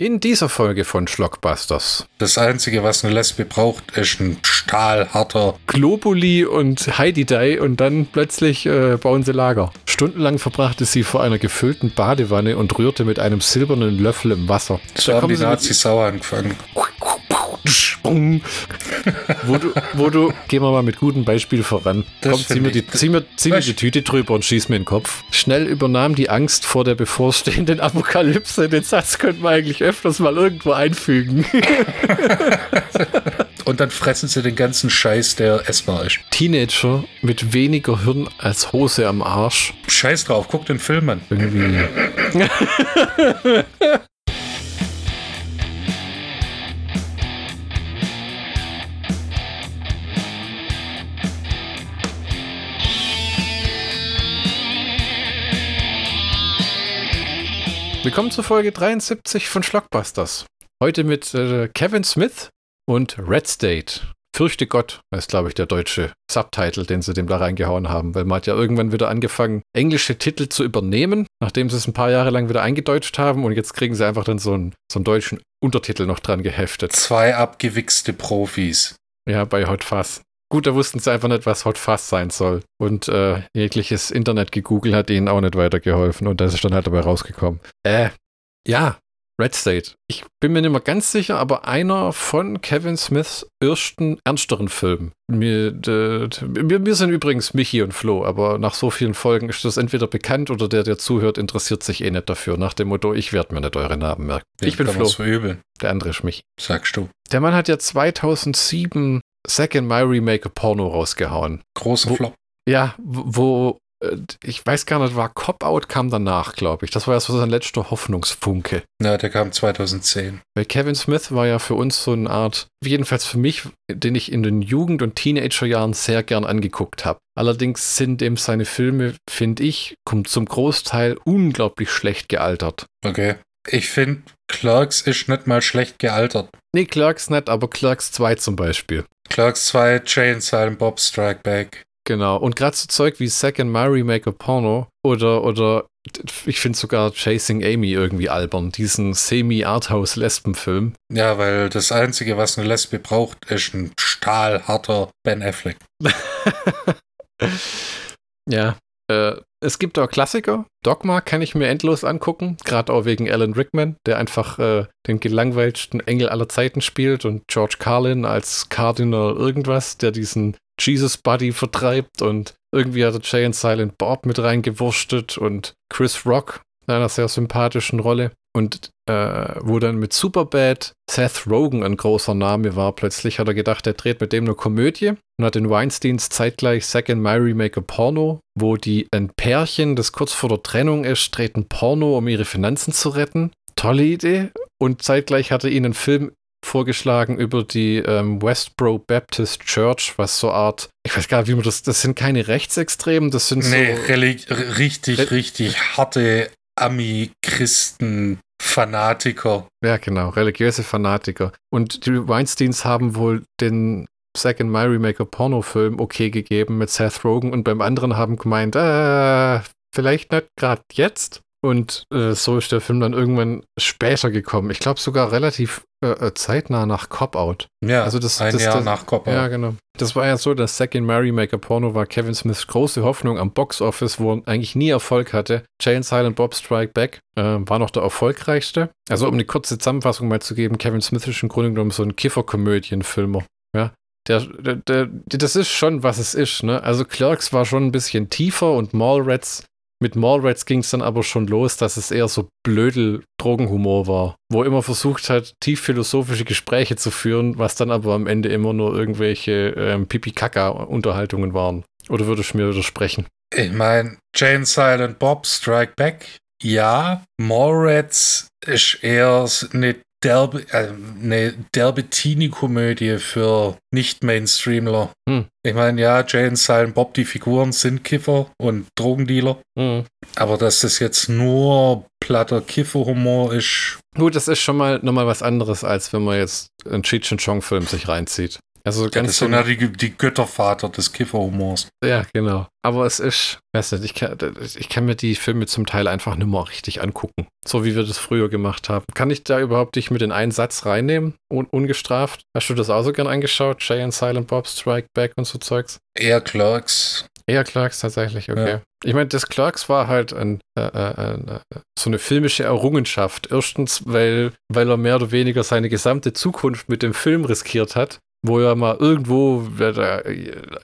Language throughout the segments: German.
In dieser Folge von Schlockbusters. Das Einzige, was eine Lesbe braucht, ist ein stahlharter Globuli und Heidi Dai und dann plötzlich äh, bauen sie Lager. Stundenlang verbrachte sie vor einer gefüllten Badewanne und rührte mit einem silbernen Löffel im Wasser. So haben die Nazis sauer angefangen. Wo du, wo du, gehen wir mal mit gutem Beispiel voran. Das Komm, zieh mir, die, zieh, mir, zieh mir die Tüte drüber und schieß mir in den Kopf. Schnell übernahm die Angst vor der bevorstehenden Apokalypse. Den Satz könnte man eigentlich öfters mal irgendwo einfügen. und dann fressen sie den ganzen Scheiß, der essbar ist. Teenager mit weniger Hirn als Hose am Arsch. Scheiß drauf, guck den Film an. Irgendwie. Willkommen zur Folge 73 von Schlockbusters. Heute mit äh, Kevin Smith und Red State. Fürchte Gott, ist, glaube ich, der deutsche Subtitle, den sie dem da reingehauen haben, weil man hat ja irgendwann wieder angefangen, englische Titel zu übernehmen, nachdem sie es ein paar Jahre lang wieder eingedeutscht haben und jetzt kriegen sie einfach dann so einen, so einen deutschen Untertitel noch dran geheftet. Zwei abgewichste Profis. Ja, bei Hot Fuzz. Gut, da wussten sie einfach nicht, was Hot Fuzz sein soll. Und äh, jegliches Internet gegoogelt hat ihnen auch nicht weitergeholfen. Und das ist dann halt dabei rausgekommen. Äh, ja, Red State. Ich bin mir nicht mehr ganz sicher, aber einer von Kevin Smiths ersten ernsteren Filmen. Mir, de, mir, sind übrigens Michi und Flo, aber nach so vielen Folgen ist das entweder bekannt oder der, der zuhört, interessiert sich eh nicht dafür. Nach dem Motto, ich werde mir nicht eure Namen merken. Ich, ich bin Flo. Der andere ist Michi. Sagst du. Der Mann hat ja 2007 Second My Remake Porno rausgehauen. Großer Flop. Ja, wo, äh, ich weiß gar nicht, war Cop Out kam danach, glaube ich. Das war ja so sein letzter Hoffnungsfunke. Ja, der kam 2010. Weil Kevin Smith war ja für uns so eine Art, jedenfalls für mich, den ich in den Jugend- und Teenagerjahren sehr gern angeguckt habe. Allerdings sind eben seine Filme, finde ich, zum Großteil unglaublich schlecht gealtert. Okay. Ich finde, Clerks ist nicht mal schlecht gealtert. Nee, Clerks nicht, aber Clerks 2 zum Beispiel. Clerks 2, Jane Silent Bob Strike Back. Genau. Und gerade so Zeug wie Second My Remake a Porno oder, oder ich finde sogar Chasing Amy irgendwie albern, diesen Semi-Arthouse-Lesbenfilm. Ja, weil das Einzige, was eine Lesbe braucht, ist ein stahlharter Ben Affleck. ja, äh, es gibt auch Klassiker. Dogma kann ich mir endlos angucken, gerade auch wegen Alan Rickman, der einfach äh, den gelangweilsten Engel aller Zeiten spielt und George Carlin als Cardinal irgendwas, der diesen Jesus Buddy vertreibt und irgendwie hat er Jay and Silent Bob mit reingewurstet und Chris Rock in einer sehr sympathischen Rolle. Und äh, wo dann mit Superbad Seth Rogen ein großer Name war, plötzlich hat er gedacht, er dreht mit dem eine Komödie und hat in Weinsteins zeitgleich Second My Remake a Porno, wo die ein Pärchen, das kurz vor der Trennung ist, dreht ein Porno, um ihre Finanzen zu retten. Tolle Idee. Und zeitgleich hat er ihnen einen Film vorgeschlagen über die ähm, Westboro Baptist Church, was so Art, ich weiß gar nicht, wie man das, das sind keine Rechtsextremen, das sind nee, so. Nee, richtig, richtig harte Ami-Christen Fanatiker. Ja, genau, religiöse Fanatiker. Und die Weinsteins haben wohl den Second My Remake Pornofilm okay gegeben mit Seth Rogen und beim anderen haben gemeint, äh, vielleicht nicht gerade jetzt. Und äh, so ist der Film dann irgendwann später gekommen. Ich glaube sogar relativ äh, äh, zeitnah nach Cop-Out. Ja, also das, ein das, Jahr das, nach Cop-Out. Ja, genau. Das war ja so, dass Second Mary Maker Porno war Kevin Smiths große Hoffnung am Box-Office, wo er eigentlich nie Erfolg hatte. Jane Silent Bob Strike Back äh, war noch der erfolgreichste. Also um eine kurze Zusammenfassung mal zu geben, Kevin Smith ist im Grunde genommen so ein Kifferkomödienfilmer. Ja, der, der, der, das ist schon, was es ist. Ne? Also Clerks war schon ein bisschen tiefer und Mallrats mit Mallrats ging es dann aber schon los, dass es eher so blödel Drogenhumor war, wo immer versucht hat, tief philosophische Gespräche zu führen, was dann aber am Ende immer nur irgendwelche ähm, Pipi-Kaka-Unterhaltungen waren. Oder würdest du mir widersprechen? Ich meine, Jane Silent Bob Strike Back, ja. Mallrats ist eher eine derbe, äh, eine derbe Teenie-Komödie für Nicht-Mainstreamler. Hm. Ich meine, ja, Jane, Silent Bob, die Figuren sind Kiffer und Drogendealer. Hm. Aber dass das jetzt nur platter Kifferhumor ist. Gut, das ist schon mal nochmal was anderes, als wenn man jetzt einen Cheech and Chong-Film sich reinzieht. Also Ja, ganz das sind ja die, die Göttervater des Kifferhumors. Ja, genau. Aber es ist, weiß nicht, ich kann, ich kann mir die Filme zum Teil einfach nicht mehr richtig angucken. So wie wir das früher gemacht haben. Kann ich da überhaupt dich mit in einen Satz reinnehmen? Un ungestraft? Hast du das auch so gern angeschaut? Jay and Silent Bob, Strike Back und so Zeugs? Eher Clerks. Eher Clerks tatsächlich, okay. Ja. Ich meine, das Clerks war halt ein, äh, äh, äh, so eine filmische Errungenschaft. Erstens, weil, weil er mehr oder weniger seine gesamte Zukunft mit dem Film riskiert hat, wo er mal irgendwo er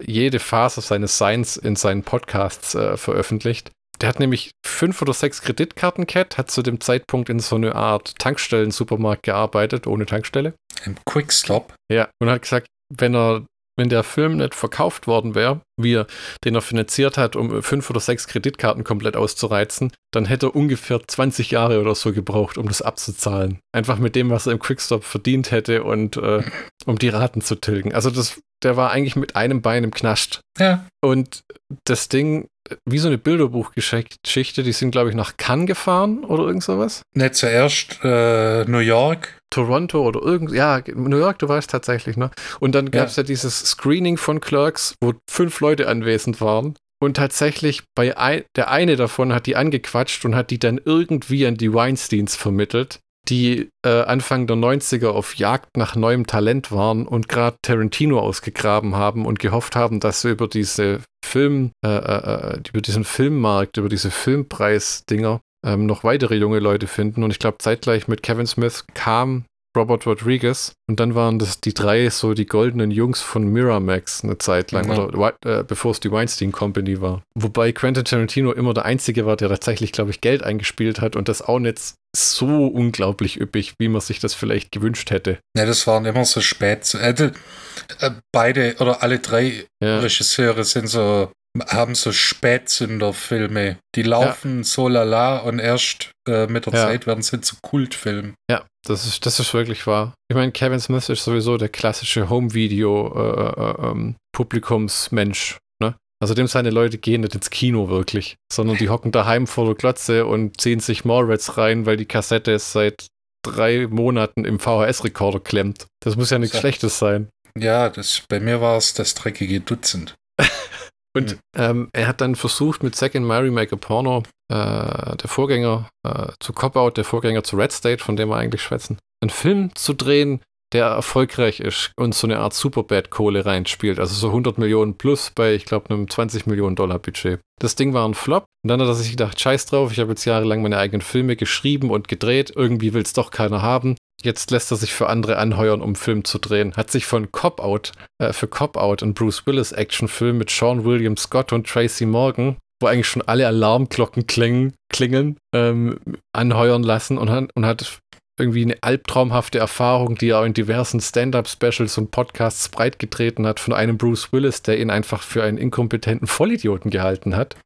jede Phase seines Seins in seinen Podcasts äh, veröffentlicht. Der hat nämlich fünf oder sechs Kreditkarten gehabt, hat zu dem Zeitpunkt in so eine Art Tankstellen-Supermarkt gearbeitet, ohne Tankstelle. Im Quickstop. Ja, und hat gesagt, wenn er, wenn der Film nicht verkauft worden wäre, wie er den er finanziert hat, um fünf oder sechs Kreditkarten komplett auszureizen, dann hätte er ungefähr 20 Jahre oder so gebraucht, um das abzuzahlen. Einfach mit dem, was er im Quickstop verdient hätte und äh, um die Raten zu tilgen. Also das, der war eigentlich mit einem Bein im Knast. Ja. Und das Ding, wie so eine Bilderbuchgeschichte, die sind, glaube ich, nach Cannes gefahren oder irgend sowas. Nicht zuerst äh, New York. Toronto oder irgend, ja, New York, du weißt tatsächlich, ne? Und dann gab es ja. ja dieses Screening von Clerks, wo fünf Leute anwesend waren. Und tatsächlich bei ein, der eine davon hat die angequatscht und hat die dann irgendwie an die Weinsteins vermittelt, die äh, Anfang der 90er auf Jagd nach neuem Talent waren und gerade Tarantino ausgegraben haben und gehofft haben, dass sie über diese Film, äh, äh, über diesen Filmmarkt, über diese Filmpreis-Dinger ähm, noch weitere junge Leute finden. Und ich glaube, zeitgleich mit Kevin Smith kam Robert Rodriguez und dann waren das die drei so die goldenen Jungs von Miramax eine Zeit lang, mhm. oder äh, bevor es die Weinstein Company war. Wobei Quentin Tarantino immer der Einzige war, der tatsächlich, glaube ich, Geld eingespielt hat und das auch nicht so unglaublich üppig, wie man sich das vielleicht gewünscht hätte. Ja, das waren immer so spät. Äh, beide oder alle drei ja. Regisseure sind so haben so Spätzünderfilme. Die laufen ja. so lala und erst äh, mit der ja. Zeit werden sie zu Kultfilmen. Ja, das ist, das ist wirklich wahr. Ich meine, Kevin Smith ist sowieso der klassische Home-Video-Publikumsmensch. Äh, äh, ne? Also dem seine Leute gehen nicht ins Kino wirklich, sondern die hocken daheim vor der Glotze und ziehen sich Mallrats rein, weil die Kassette seit drei Monaten im VHS-Rekorder klemmt. Das muss ja nichts so. Schlechtes sein. Ja, das, bei mir war es das dreckige Dutzend. Und mhm. ähm, er hat dann versucht, mit Second Mary Make a Porno, äh, der Vorgänger äh, zu Cop-Out, der Vorgänger zu Red State, von dem wir eigentlich schwätzen, einen Film zu drehen, der erfolgreich ist und so eine Art Superbad-Kohle reinspielt. Also so 100 Millionen plus bei, ich glaube, einem 20 Millionen Dollar Budget. Das Ding war ein Flop. Und dann hat er sich gedacht, scheiß drauf, ich habe jetzt jahrelang meine eigenen Filme geschrieben und gedreht. Irgendwie will es doch keiner haben. Jetzt lässt er sich für andere anheuern, um Film zu drehen. Hat sich von Cop Out, äh, für Cop Out, einen Bruce Willis Actionfilm mit Sean William Scott und Tracy Morgan, wo eigentlich schon alle Alarmglocken klingen, klingeln, ähm, anheuern lassen und hat, und hat irgendwie eine albtraumhafte Erfahrung, die er in diversen Stand-up-Specials und Podcasts breitgetreten hat, von einem Bruce Willis, der ihn einfach für einen inkompetenten Vollidioten gehalten hat.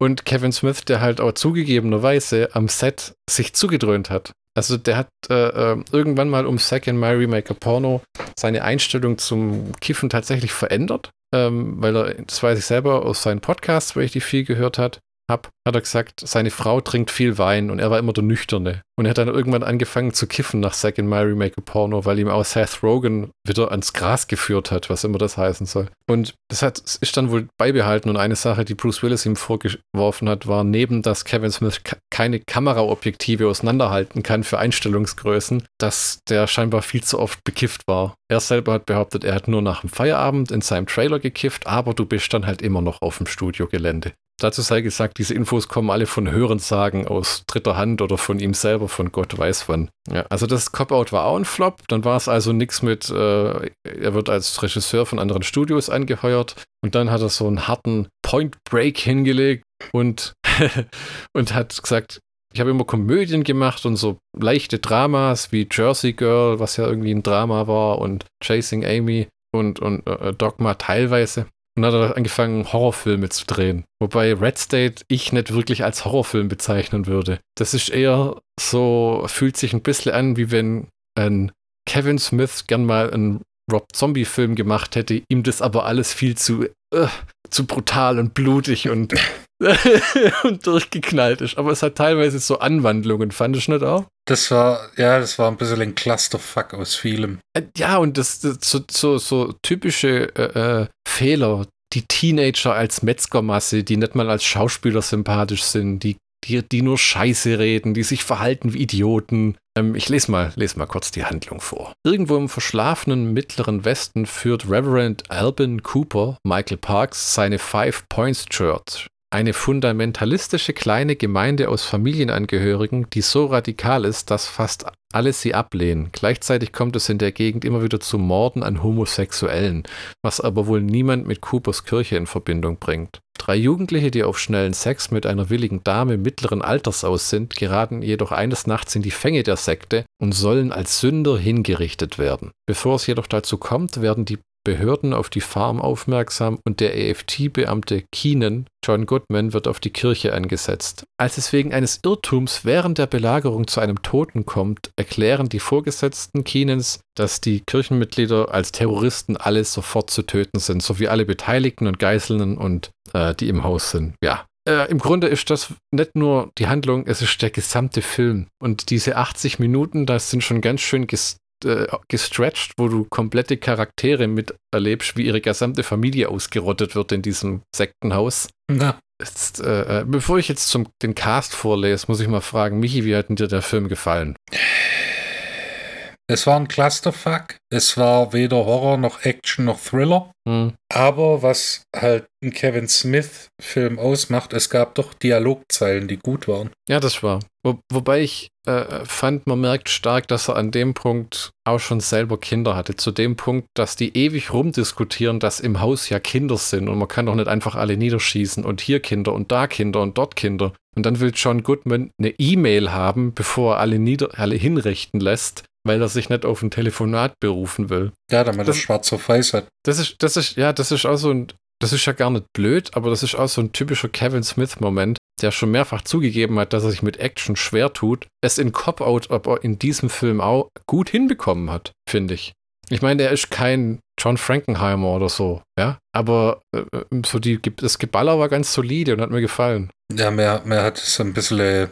Und Kevin Smith, der halt auch zugegebenerweise am Set sich zugedröhnt hat. Also der hat äh, äh, irgendwann mal um Second My Remake a Porno seine Einstellung zum Kiffen tatsächlich verändert, ähm, weil er, das weiß ich selber aus seinen Podcasts, weil ich die viel gehört hat, habe, hat er gesagt, seine Frau trinkt viel Wein und er war immer der Nüchterne. Und er hat dann irgendwann angefangen zu kiffen nach Second My Remake a Porno, weil ihm auch Seth Rogen wieder ans Gras geführt hat, was immer das heißen soll. Und das hat, ist dann wohl beibehalten. Und eine Sache, die Bruce Willis ihm vorgeworfen hat, war neben, dass Kevin Smith keine Kameraobjektive auseinanderhalten kann für Einstellungsgrößen, dass der scheinbar viel zu oft bekifft war. Er selber hat behauptet, er hat nur nach dem Feierabend in seinem Trailer gekifft, aber du bist dann halt immer noch auf dem Studiogelände. Dazu sei gesagt, diese Infos kommen alle von Hörensagen aus dritter Hand oder von ihm selber, von Gott weiß wann. Ja, also das Cop-Out war auch ein Flop. Dann war es also nichts mit, äh, er wird als Regisseur von anderen Studios angeheuert und dann hat er so einen harten Point Break hingelegt und, und hat gesagt, ich habe immer Komödien gemacht und so leichte Dramas wie Jersey Girl, was ja irgendwie ein Drama war, und Chasing Amy und, und äh, Dogma teilweise. Und hat er angefangen, Horrorfilme zu drehen. Wobei Red State ich nicht wirklich als Horrorfilm bezeichnen würde. Das ist eher so, fühlt sich ein bisschen an, wie wenn ein Kevin Smith gern mal einen Rob Zombie-Film gemacht hätte, ihm das aber alles viel zu, uh, zu brutal und blutig und und durchgeknallt ist. Aber es hat teilweise so Anwandlungen, fand ich nicht auch? Das war, ja, das war ein bisschen ein Clusterfuck aus vielem. Äh, ja, und das, das so, so, so typische äh, äh, Fehler, die Teenager als Metzgermasse, die nicht mal als Schauspieler sympathisch sind, die, die, die nur Scheiße reden, die sich verhalten wie Idioten. Ähm, ich lese mal, lese mal kurz die Handlung vor. Irgendwo im verschlafenen mittleren Westen führt Reverend Alban Cooper, Michael Parks, seine Five Points Church eine fundamentalistische kleine Gemeinde aus Familienangehörigen, die so radikal ist, dass fast alle sie ablehnen. Gleichzeitig kommt es in der Gegend immer wieder zu Morden an Homosexuellen, was aber wohl niemand mit Coopers Kirche in Verbindung bringt. Drei Jugendliche, die auf schnellen Sex mit einer willigen Dame mittleren Alters aus sind, geraten jedoch eines Nachts in die Fänge der Sekte und sollen als Sünder hingerichtet werden. Bevor es jedoch dazu kommt, werden die Behörden auf die Farm aufmerksam und der EFT-Beamte Keenan, John Goodman, wird auf die Kirche angesetzt. Als es wegen eines Irrtums während der Belagerung zu einem Toten kommt, erklären die Vorgesetzten Keenans, dass die Kirchenmitglieder als Terroristen alle sofort zu töten sind, sowie alle Beteiligten und Geiselnden und äh, die im Haus sind. Ja, äh, im Grunde ist das nicht nur die Handlung, es ist der gesamte Film. Und diese 80 Minuten, das sind schon ganz schön äh, gestretched, wo du komplette Charaktere miterlebst, wie ihre gesamte Familie ausgerottet wird in diesem Sektenhaus. Ja. Jetzt, äh, äh, bevor ich jetzt zum, den Cast vorlese, muss ich mal fragen, Michi, wie hat dir der Film gefallen? Es war ein Clusterfuck. Es war weder Horror noch Action noch Thriller. Hm. Aber was halt ein Kevin Smith-Film ausmacht, es gab doch Dialogzeilen, die gut waren. Ja, das war. Wo, wobei ich äh, fand, man merkt stark, dass er an dem Punkt auch schon selber Kinder hatte. Zu dem Punkt, dass die ewig rumdiskutieren, dass im Haus ja Kinder sind und man kann doch nicht einfach alle niederschießen und hier Kinder und da Kinder und dort Kinder. Und dann will John Goodman eine E-Mail haben, bevor er alle, nieder alle hinrichten lässt weil er sich nicht auf ein Telefonat berufen will. Ja, damit das, er schwarz auf weiß hat. Das ist, das ist, ja, das ist auch so ein, das ist ja gar nicht blöd, aber das ist auch so ein typischer Kevin Smith-Moment, der schon mehrfach zugegeben hat, dass er sich mit Action schwer tut, es in Cop-Out aber in diesem Film auch gut hinbekommen hat, finde ich. Ich meine, er ist kein John Frankenheimer oder so, ja, aber äh, so die, das Geballer war ganz solide und hat mir gefallen. Ja, mir, mir hat es ein bisschen äh,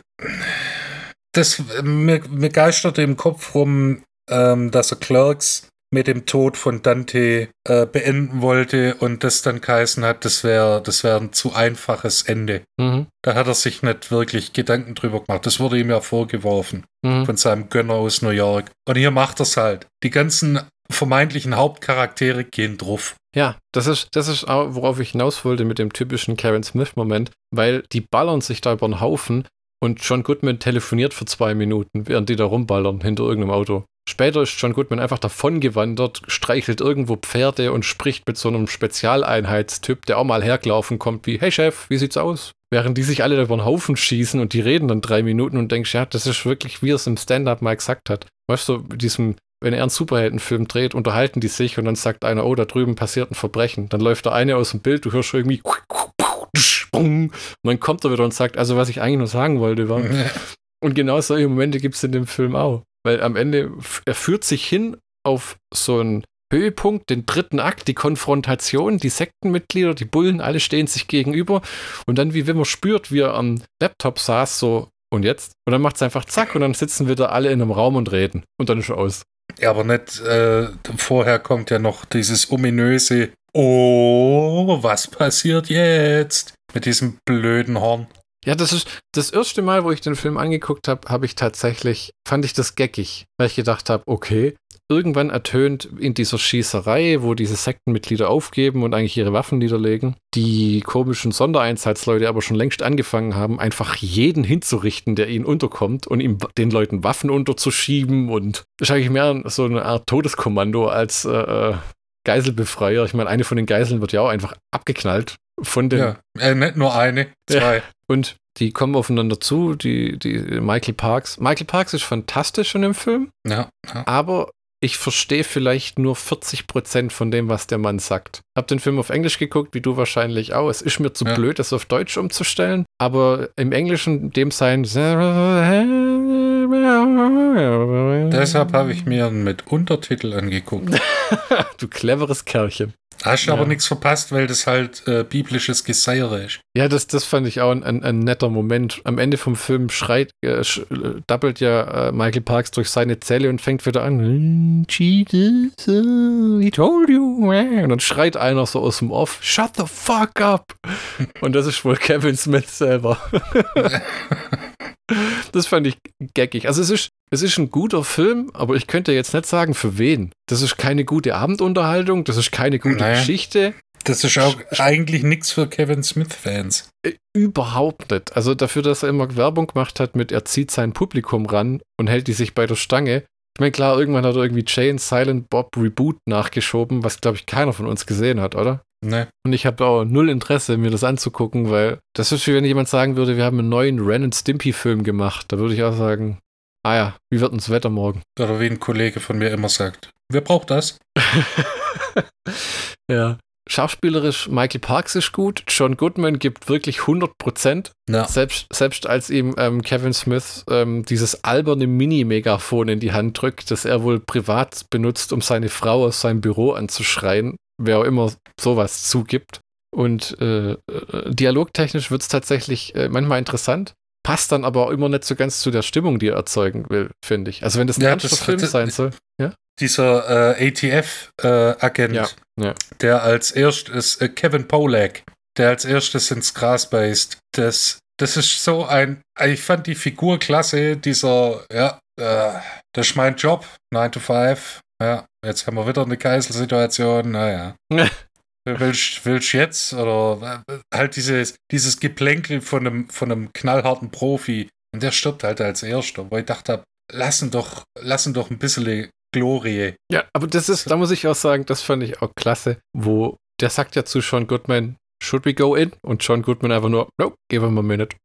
das mir, mir geisterte im Kopf rum, ähm, dass er Clerks mit dem Tod von Dante äh, beenden wollte und das dann geheißen hat, das wäre das wär ein zu einfaches Ende. Mhm. Da hat er sich nicht wirklich Gedanken drüber gemacht. Das wurde ihm ja vorgeworfen mhm. von seinem Gönner aus New York. Und hier macht er es halt. Die ganzen vermeintlichen Hauptcharaktere gehen drauf. Ja, das ist, das ist auch, worauf ich hinaus wollte mit dem typischen Karen Smith-Moment, weil die ballern sich da über den Haufen und John Goodman telefoniert für zwei Minuten, während die da rumballern hinter irgendeinem Auto. Später ist John Goodman einfach davongewandert, streichelt irgendwo Pferde und spricht mit so einem Spezialeinheitstyp, der auch mal hergelaufen kommt, wie: Hey Chef, wie sieht's aus? Während die sich alle über den Haufen schießen und die reden dann drei Minuten und denkst, ja, das ist wirklich, wie er es im Stand-Up mal gesagt hat. Weißt du, diesem, wenn er einen Superheldenfilm dreht, unterhalten die sich und dann sagt einer, oh, da drüben passiert ein Verbrechen. Dann läuft der eine aus dem Bild, du hörst irgendwie und dann kommt er wieder und sagt, also was ich eigentlich nur sagen wollte war. und genau solche Momente gibt es in dem Film auch. Weil am Ende, er führt sich hin auf so einen Höhepunkt, den dritten Akt, die Konfrontation, die Sektenmitglieder, die Bullen, alle stehen sich gegenüber. Und dann, wie wenn man spürt, wie er am Laptop saß, so, und jetzt? Und dann macht es einfach zack und dann sitzen wir da alle in einem Raum und reden. Und dann ist er aus. Ja, aber nicht, äh, vorher kommt ja noch dieses ominöse, oh, was passiert jetzt? Mit diesem blöden Horn. Ja, das ist das erste Mal, wo ich den Film angeguckt habe, habe ich tatsächlich, fand ich das geckig, weil ich gedacht habe, okay, irgendwann ertönt in dieser Schießerei, wo diese Sektenmitglieder aufgeben und eigentlich ihre Waffen niederlegen, die komischen Sondereinsatzleute aber schon längst angefangen haben, einfach jeden hinzurichten, der ihnen unterkommt und ihm den Leuten Waffen unterzuschieben und eigentlich mehr so eine Art Todeskommando als äh, äh Geiselbefreier. Ich meine, eine von den Geiseln wird ja auch einfach abgeknallt von den. Ja, äh, nicht nur eine, zwei. Ja. Und die kommen aufeinander zu, die, die Michael Parks. Michael Parks ist fantastisch in dem Film. Ja. ja. Aber ich verstehe vielleicht nur 40 Prozent von dem, was der Mann sagt. Hab den Film auf Englisch geguckt, wie du wahrscheinlich auch. Es ist mir zu ja. blöd, das auf Deutsch umzustellen. Aber im Englischen dem sein. Deshalb habe ich mir mit Untertitel angeguckt. du cleveres Kerlchen. Hast du ja. aber nichts verpasst, weil das halt äh, biblisches Geseiere ist. Ja, das, das fand ich auch ein, ein, ein netter Moment. Am Ende vom Film schreit, äh, sch, äh, doppelt ja äh, Michael Parks durch seine Zelle und fängt wieder an. Jesus, uh, he told you. Und dann schreit einer so aus dem Off, shut the fuck up. und das ist wohl Kevin Smith selber. Das fand ich geckig. Also es ist, es ist ein guter Film, aber ich könnte jetzt nicht sagen, für wen. Das ist keine gute Abendunterhaltung, das ist keine gute naja. Geschichte. Das ist auch eigentlich nichts für Kevin Smith-Fans. Äh, überhaupt nicht. Also dafür, dass er immer Werbung gemacht hat mit, er zieht sein Publikum ran und hält die sich bei der Stange. Ich meine, klar, irgendwann hat er irgendwie Jane Silent Bob Reboot nachgeschoben, was, glaube ich, keiner von uns gesehen hat, oder? Nee. Und ich habe auch null Interesse, mir das anzugucken, weil das ist wie wenn jemand sagen würde, wir haben einen neuen Ren and Stimpy-Film gemacht. Da würde ich auch sagen, ah ja, wie wird uns Wetter morgen? Oder wie ein Kollege von mir immer sagt, wer braucht das? ja. Schauspielerisch, Michael Parks ist gut. John Goodman gibt wirklich 100 Prozent. Ja. Selbst, selbst als ihm ähm, Kevin Smith ähm, dieses alberne Mini-Megafon in die Hand drückt, das er wohl privat benutzt, um seine Frau aus seinem Büro anzuschreien, wer auch immer sowas zugibt. Und äh, äh dialogtechnisch wird es tatsächlich äh, manchmal interessant, passt dann aber auch immer nicht so ganz zu der Stimmung, die er erzeugen will, finde ich. Also wenn das ein ja, ernster Film sein soll. Ja? Dieser äh, ATF-Agent, äh, ja, ja. der als erstes, äh, Kevin Polak, der als erstes ins Gras beißt, das, das ist so ein, ich fand die Figur klasse, dieser, ja, äh, das ist mein Job, 9 to 5, ja, jetzt haben wir wieder eine Geiselsituation. Naja. willst, willst jetzt? Oder halt dieses, dieses Geplänkel von einem, von einem knallharten Profi. Und der stirbt halt als Erster, wo ich dachte, lassen doch, lassen doch ein bisschen Glorie. Ja, aber das ist, da muss ich auch sagen, das fand ich auch klasse, wo der sagt ja zu Sean Goodman, should we go in? Und Sean Goodman einfach nur, no, give him a minute.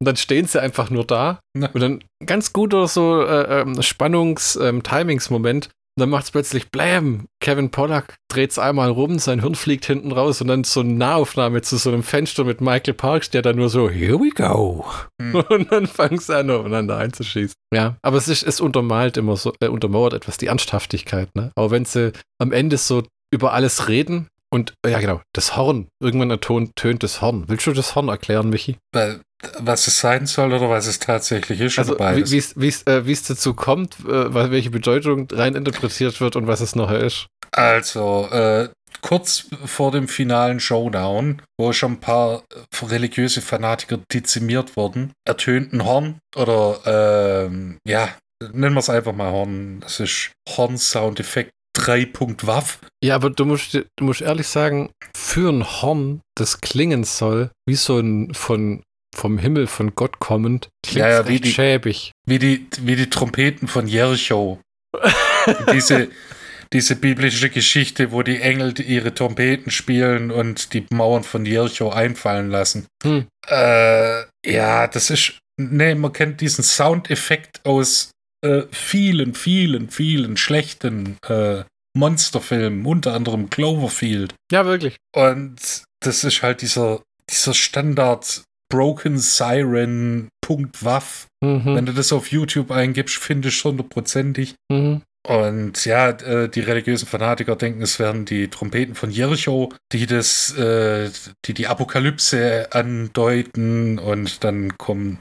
Und dann stehen sie einfach nur da. Na. Und dann ganz guter so äh, ähm, Spannungs-Timings-Moment, ähm, und dann macht es plötzlich Blam. Kevin Pollack dreht es einmal rum, sein Hirn fliegt hinten raus und dann so eine Nahaufnahme zu so einem Fenster mit Michael Parks, der dann nur so, here we go. Hm. Und dann fangen sie an, aufeinander einzuschießen. Ja, aber es ist, es untermalt immer so, äh, untermauert etwas die Ernsthaftigkeit, ne? Auch wenn sie am Ende so über alles reden, und ja, genau, das Horn. Irgendwann ertönt, tönt das Horn. Willst du das Horn erklären, Michi? Weil was es sein soll oder was es tatsächlich ist. Also wie es äh, dazu kommt, äh, welche Bedeutung rein interpretiert wird und was es nachher ist. Also, äh, kurz vor dem finalen Showdown, wo schon ein paar religiöse Fanatiker dezimiert wurden, ertönt ein Horn oder ähm, ja, nennen wir es einfach mal Horn. Das ist Horn-Soundeffekt 3. Waff. Ja, aber du musst, du musst ehrlich sagen, für ein Horn, das klingen soll, wie so ein von vom Himmel von Gott kommend, klingt ja, ja, wie die, schäbig. Wie die, wie die Trompeten von Jericho. diese, diese biblische Geschichte, wo die Engel ihre Trompeten spielen und die Mauern von Jericho einfallen lassen. Hm. Äh, ja, das ist. Nee, man kennt diesen Soundeffekt aus äh, vielen, vielen, vielen schlechten äh, Monsterfilmen, unter anderem Cloverfield. Ja, wirklich. Und das ist halt dieser, dieser Standard Broken Siren Waff. Mhm. Wenn du das auf YouTube eingibst, findest du hundertprozentig. Mhm. Und ja, äh, die religiösen Fanatiker denken, es wären die Trompeten von Jericho, die das, äh, die die Apokalypse andeuten und dann kommen,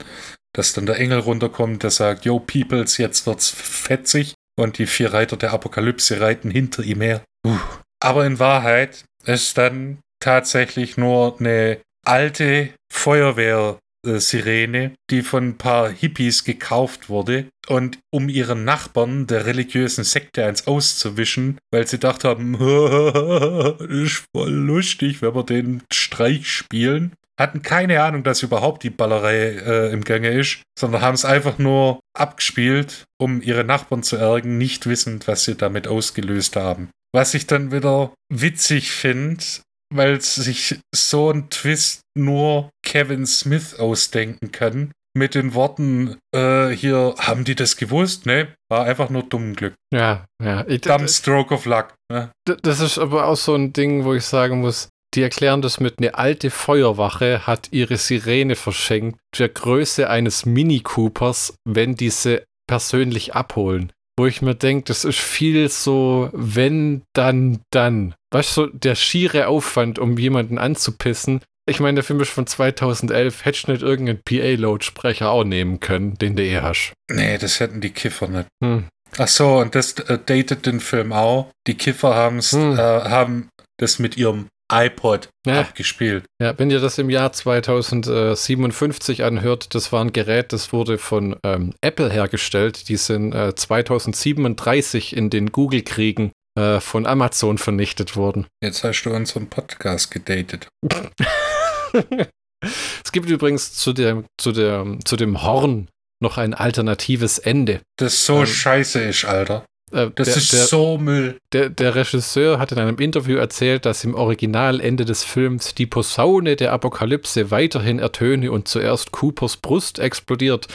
dass dann der Engel runterkommt, der sagt, yo, Peoples, jetzt wird's fetzig und die vier Reiter der Apokalypse reiten hinter ihm her. Uh. Aber in Wahrheit ist dann tatsächlich nur eine alte Feuerwehrsirene, die von ein paar Hippies gekauft wurde und um ihren Nachbarn der religiösen Sekte eins auszuwischen, weil sie gedacht haben, ist voll lustig, wenn wir den Streich spielen. Hatten keine Ahnung, dass überhaupt die Ballerei äh, im Gange ist, sondern haben es einfach nur abgespielt, um ihre Nachbarn zu ärgern, nicht wissend, was sie damit ausgelöst haben. Was ich dann wieder witzig finde, weil sich so ein Twist nur Kevin Smith ausdenken kann. Mit den Worten, äh, hier, haben die das gewusst? Ne? War einfach nur dumm Glück. Ja, ja. Ich, Dumb Stroke of Luck. Ne? Das ist aber auch so ein Ding, wo ich sagen muss, die erklären das mit, eine alte Feuerwache hat ihre Sirene verschenkt, der Größe eines Mini Coopers, wenn diese persönlich abholen wo ich mir denke, das ist viel so, wenn, dann, dann. weißt du, der schiere Aufwand, um jemanden anzupissen. Ich meine, der Film ist von 2011. Hättest du nicht irgendeinen PA-Lautsprecher auch nehmen können, den du eh hast? Nee, das hätten die Kiffer nicht. Hm. Ach so, und das äh, datet den Film auch. Die Kiffer Hm. äh, haben das mit ihrem iPod Ja. abgespielt. Ja, wenn ihr das im Jahr 2057 anhört, das war ein Gerät, das wurde von ähm, Apple hergestellt. Die sind äh, 2037 in den Google-Kriegen äh, von Amazon vernichtet worden. Jetzt hast du unseren Podcast gedatet. es gibt übrigens zu, der, zu, der, zu dem Horn noch ein alternatives Ende. Das so Ähm, scheiße ist, Alter. Äh, Das der, ist der, so Müll. der, der Regisseur hat in einem Interview erzählt, dass im Originalende des Films die Posaune der Apokalypse weiterhin ertöne und zuerst Coopers Brust explodiert.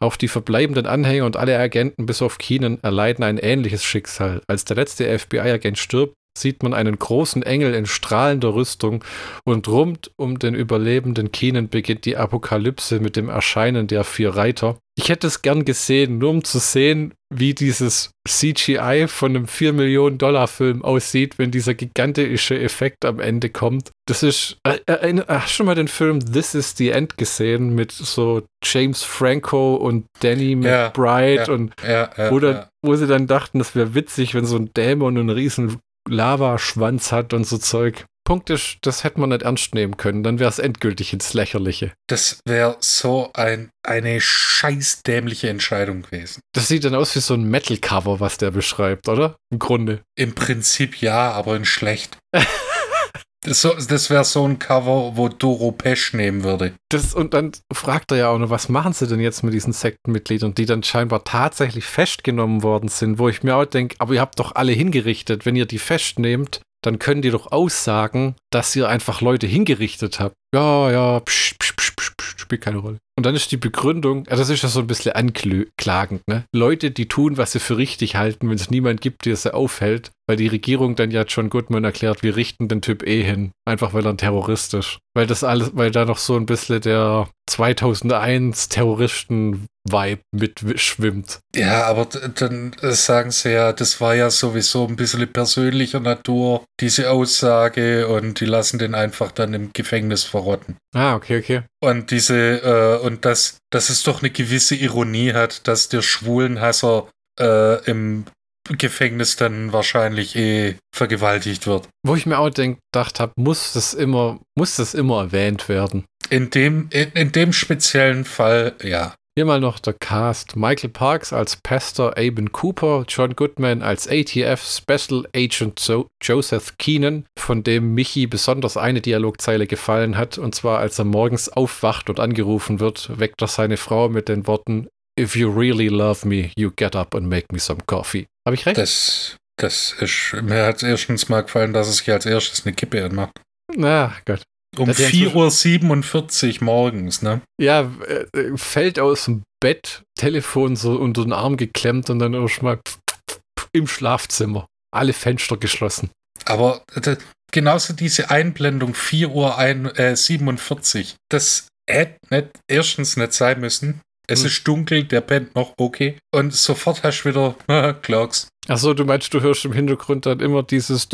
Auch die verbleibenden Anhänger und alle Agenten bis auf Keenan erleiden ein ähnliches Schicksal. Als der letzte FBI-Agent stirbt, sieht man einen großen Engel in strahlender Rüstung und rund um den überlebenden Keenan beginnt die Apokalypse mit dem Erscheinen der vier Reiter. Ich hätte es gern gesehen, nur um zu sehen, wie dieses CGI von einem 4 Millionen Dollar Film aussieht, wenn dieser gigantische Effekt am Ende kommt. Das ist, äh, äh, hast du schon mal den Film This is the End gesehen mit so James Franco und Danny Ja, McBride ja. und Ja, ja, oder ja. wo sie dann dachten, das wäre witzig, wenn so ein Dämon einen riesen Lavaschwanz hat und so Zeug. Punkt ist, das hätte man nicht ernst nehmen können. Dann wäre es endgültig ins Lächerliche. Das wäre so ein, eine scheißdämliche Entscheidung gewesen. Das sieht dann aus wie so ein Metal-Cover, was der beschreibt, oder? Im Grunde. Im Prinzip ja, aber in schlecht. das so, das wäre so ein Cover, wo Doro Pesch nehmen würde. Das, und dann fragt er ja auch noch, was machen sie denn jetzt mit diesen Sektenmitgliedern, die dann scheinbar tatsächlich festgenommen worden sind, wo ich mir auch denke, aber ihr habt doch alle hingerichtet. Wenn ihr die festnehmt, dann können die doch aussagen, dass ihr einfach Leute hingerichtet habt. Ja, ja, psch, psch, psch, spielt keine Rolle. Und dann ist die Begründung, ja, das ist ja so ein bisschen anklagend, ne? Leute, die tun, was sie für richtig halten, wenn es niemand gibt, der sie aufhält, weil die Regierung dann ja John Goodman erklärt, wir richten den Typ eh hin, einfach weil er ein Terrorist ist. Weil das alles, weil da noch so ein bisschen der 2001 Terroristen-Vibe mitschwimmt. Ja, aber dann äh, sagen sie ja, das war ja sowieso ein bisschen persönlicher Natur, diese Aussage, und die lassen den einfach dann im Gefängnis verrotten. Ah, okay, okay. Und diese, äh, und dass, dass es doch eine gewisse Ironie hat, dass der Schwulenhasser äh, im Gefängnis dann wahrscheinlich eh vergewaltigt wird. Wo ich mir auch denk, gedacht habe, muss das immer, muss das immer erwähnt werden. In dem, in, in dem speziellen Fall, ja. Hier mal noch der Cast. Michael Parks als Pastor Aben Cooper, John Goodman als ATF Special Agent jo Joseph Keenan, von dem Michi besonders eine Dialogzeile gefallen hat, und zwar als er morgens aufwacht und angerufen wird, weckt er seine Frau mit den Worten If you really love me, you get up and make me some coffee. Habe ich recht? Das, das ist, mir hat es erstens mal gefallen, dass es sich als erstes eine Kippe anmacht. Na, Gott. Um Das ist 4.47 Uhr morgens, ne? Ja, äh, äh, fällt aus dem Bett, Telefon so unter den Arm geklemmt und dann erstmal im Schlafzimmer. Alle Fenster geschlossen. Aber d- genauso diese Einblendung 4 Uhr ein, äh, 47, das hätte nicht, erstens nicht sein müssen. Es hm. ist dunkel, der Band noch, okay. Und sofort hast du wieder Clarks. Achso, du meinst, du hörst im Hintergrund dann immer dieses.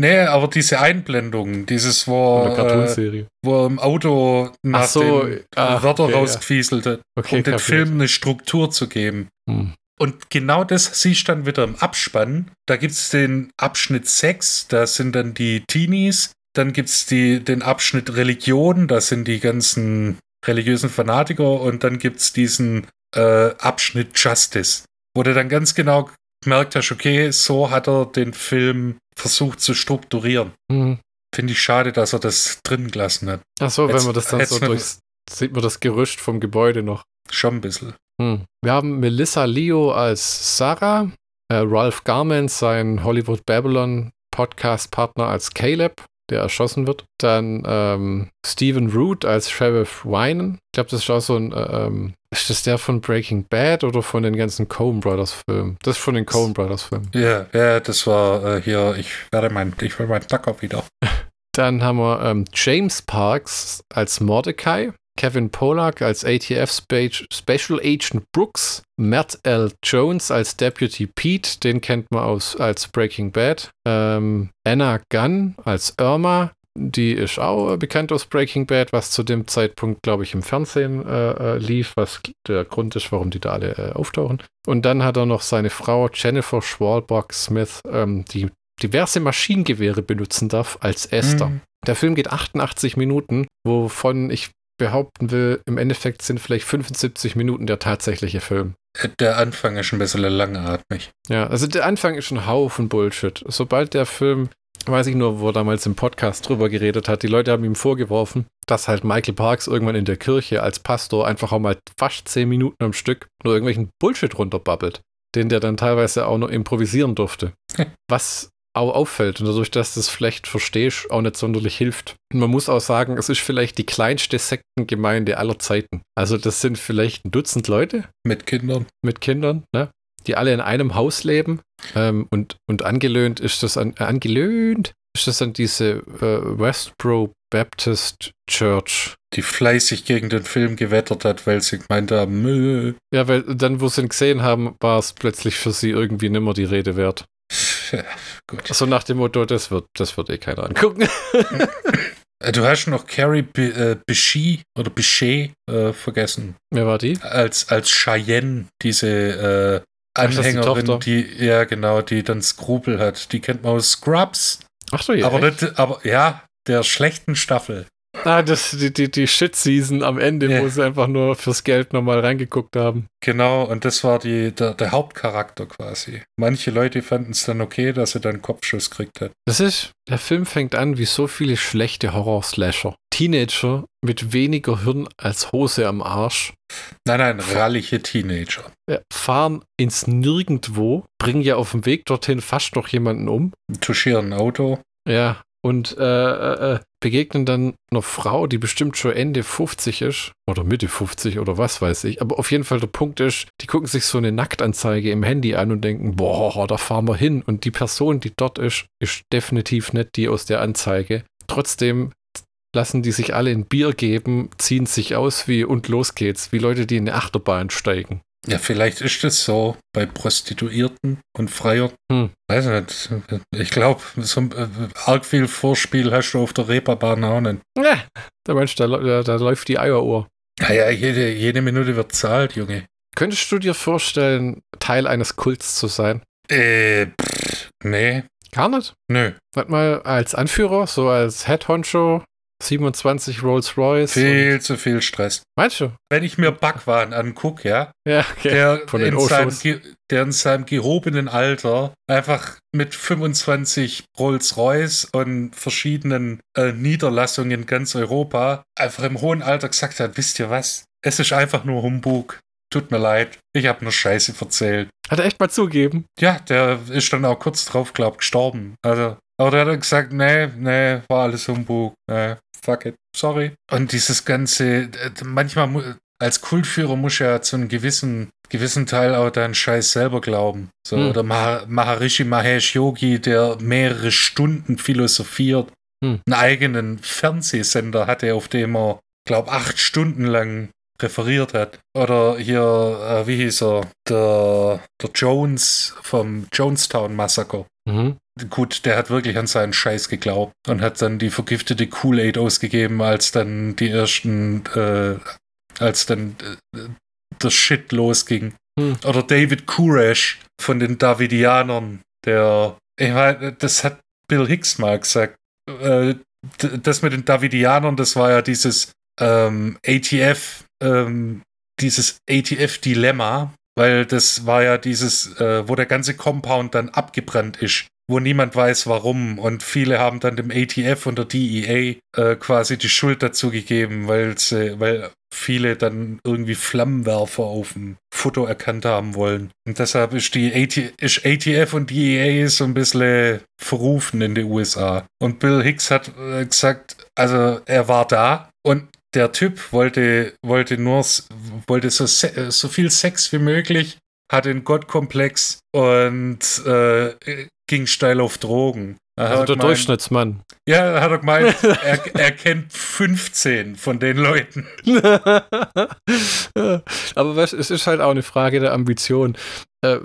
Nee, aber diese Einblendung, dieses, wo, äh, wo im Auto nach so, den ach, Wörter okay, rausgefieselte, okay, um den Film eine Struktur zu geben. Hm. Und genau das siehst du dann wieder im Abspann. Da gibt es den Abschnitt 6, da sind dann die Teenies dann gibt es den Abschnitt Religion, da sind die ganzen religiösen Fanatiker. Und dann gibt es diesen äh, Abschnitt Justice, wo du dann ganz genau gemerkt hast, okay, so hat er den Film versucht zu strukturieren. Hm. Finde ich schade, dass er das drin gelassen hat. Achso, wenn Jetzt- man das dann so durchs. Sieht man das Gerüst vom Gebäude noch. Schon ein bisschen. Hm. Wir haben Melissa Leo als Sarah, äh, Ralph Garment, sein Hollywood Babylon Podcast-Partner als Caleb, der erschossen wird. Dann ähm, Stephen Root als Sheriff Wynan. Ich glaube, das ist auch so ein. Äh, ähm, ist das der von Breaking Bad oder von den ganzen Coen Brothers Filmen? Das ist von den Coen Brothers Filmen. Ja, ja, das war äh, hier, ich werde mein, ich will meinen Tacker wieder. Dann haben wir ähm, James Parks als Mordecai. Kevin Pollack als ATF Special Agent Brooks, Matt L. Jones als Deputy Pete, den kennt man aus, als Breaking Bad, ähm, Anna Gunn als Irma, die ist auch bekannt aus Breaking Bad, was zu dem Zeitpunkt, glaube ich, im Fernsehen äh, äh, lief, was der Grund ist, warum die da alle äh, auftauchen. Und dann hat er noch seine Frau Jennifer Schwalbach Smith, ähm, die diverse Maschinengewehre benutzen darf, als Esther. Mhm. Der Film geht 88 Minuten, wovon ich behaupten will, im Endeffekt sind vielleicht 75 Minuten der tatsächliche Film. Der Anfang ist ein bisschen langatmig. Ja, also der Anfang ist ein Haufen Bullshit. Sobald der Film, weiß ich nur, wo er damals im Podcast drüber geredet hat, die Leute haben ihm vorgeworfen, dass halt Michael Parks irgendwann in der Kirche als Pastor einfach auch mal fast 10 Minuten am Stück nur irgendwelchen Bullshit runterbabbelt, den der dann teilweise auch noch improvisieren durfte. Was auch auffällt und dadurch, dass das vielleicht verstehst, auch nicht sonderlich hilft. Und man muss auch sagen, es ist vielleicht die kleinste Sektengemeinde aller Zeiten. Also das sind vielleicht ein Dutzend Leute. Mit Kindern. Mit Kindern, ne? Die alle in einem Haus leben. Ähm, und, und angelöhnt ist das an, äh, angelöhnt ist das an diese äh, Westboro Baptist Church. Die fleißig gegen den Film gewettert hat, weil sie gemeint haben, Mö. Ja, weil dann, wo sie ihn gesehen haben, war es plötzlich für sie irgendwie nimmer die Rede wert. Gut. So nach dem Motto, das wird, das wird eh keiner angucken. Äh, du hast noch Carrie äh, Bichy oder Bichet äh, vergessen. Wer war die? Als, als Cheyenne, diese äh, Anhängerin, Ach, die, die, ja genau, die dann Skrupel hat. Die kennt man aus Scrubs. Ach so, ja. Aber, nicht, aber ja, der schlechten Staffel. Ah, das, die, die, die Shit-Season am Ende, yeah. wo sie einfach nur fürs Geld nochmal reingeguckt haben. Genau, und das war die, der, der Hauptcharakter quasi. Manche Leute fanden es dann okay, dass er dann Kopfschuss kriegt hat. Das ist, der Film fängt an wie so viele schlechte Horror-Slasher. Teenager mit weniger Hirn als Hose am Arsch. Nein, nein, rallige Teenager. Fahren ins Nirgendwo, bringen ja auf dem Weg dorthin fast noch jemanden um. Touchieren ein Auto. Ja, und äh, äh, äh, begegnen dann einer Frau, die bestimmt schon Ende 50 ist oder Mitte 50 oder was weiß ich. Aber auf jeden Fall der Punkt ist, die gucken sich so eine Nacktanzeige im Handy an und denken, boah, da fahren wir hin. Und die Person, die dort ist, ist definitiv nicht die aus der Anzeige. Trotzdem lassen die sich alle ein Bier geben, ziehen sich aus wie und los geht's, wie Leute, die in eine Achterbahn steigen. Ja, vielleicht ist es so bei Prostituierten und Freiern. Hm. Weiß nicht. Ich glaube, so äh, arg viel Vorspiel hast du auf der Reeperbahn auch nicht. Ja, da meinst da, da, da läuft die Eieruhr. Naja, jede, jede Minute wird zahlt, Junge. Könntest du dir vorstellen, Teil eines Kults zu sein? Äh, pff, nee. Gar nicht? Nö. Warte mal, als Anführer, so als Head Honcho, 27 Rolls-Royce. Viel zu viel Stress. Meinst du? Wenn ich mir Backwaren angucke, ja, ja okay. der, Von den in seinem, der in seinem gehobenen Alter einfach mit 25 Rolls-Royce und verschiedenen äh, Niederlassungen in ganz Europa einfach im hohen Alter gesagt hat, wisst ihr was? Es ist einfach nur Humbug. Tut mir leid, ich habe nur Scheiße erzählt. Hat er echt mal zugeben? Ja, der ist dann auch kurz drauf, glaub gestorben. Also, aber der hat gesagt, nee, nee, war alles Humbug. Nee fuck it, sorry. Und dieses ganze, manchmal als Kultführer muss ja zu einem gewissen, gewissen Teil auch deinen Scheiß selber glauben. So, hm. Oder Mah Maharishi Mahesh Yogi, der mehrere Stunden philosophiert, hm. einen eigenen Fernsehsender hatte, auf dem er, glaube acht Stunden lang referiert hat. Oder hier, äh, wie hieß er, der, der Jones vom Jonestown Massaker. Mhm. Gut, der hat wirklich an seinen Scheiß geglaubt und hat dann die vergiftete Kool-Aid ausgegeben, als dann die ersten, äh, als dann äh, der Shit losging. Mhm. Oder David Koresh von den Davidianern, der, ich meine, das hat Bill Hicks mal gesagt. Äh, das mit den Davidianern, das war ja dieses ähm, ATF, ähm, dieses ATF-Dilemma, weil das war ja dieses, äh, wo der ganze Compound dann abgebrannt ist, wo niemand weiß warum und viele haben dann dem ATF und der DEA äh, quasi die Schuld dazu gegeben, weil viele dann irgendwie Flammenwerfer auf dem Foto erkannt haben wollen. Und deshalb ist die AT ist ATF und DEA so ein bisschen verrufen in den USA. Und Bill Hicks hat äh, gesagt, also er war da und der Typ wollte, wollte nur wollte so, so viel Sex wie möglich, hatte einen Gottkomplex und äh, ging steil auf Drogen. Also der gemeint, Durchschnittsmann. Ja, hat er gemeint, er, er kennt 15 von den Leuten. Aber was, es ist halt auch eine Frage der Ambition. Äh,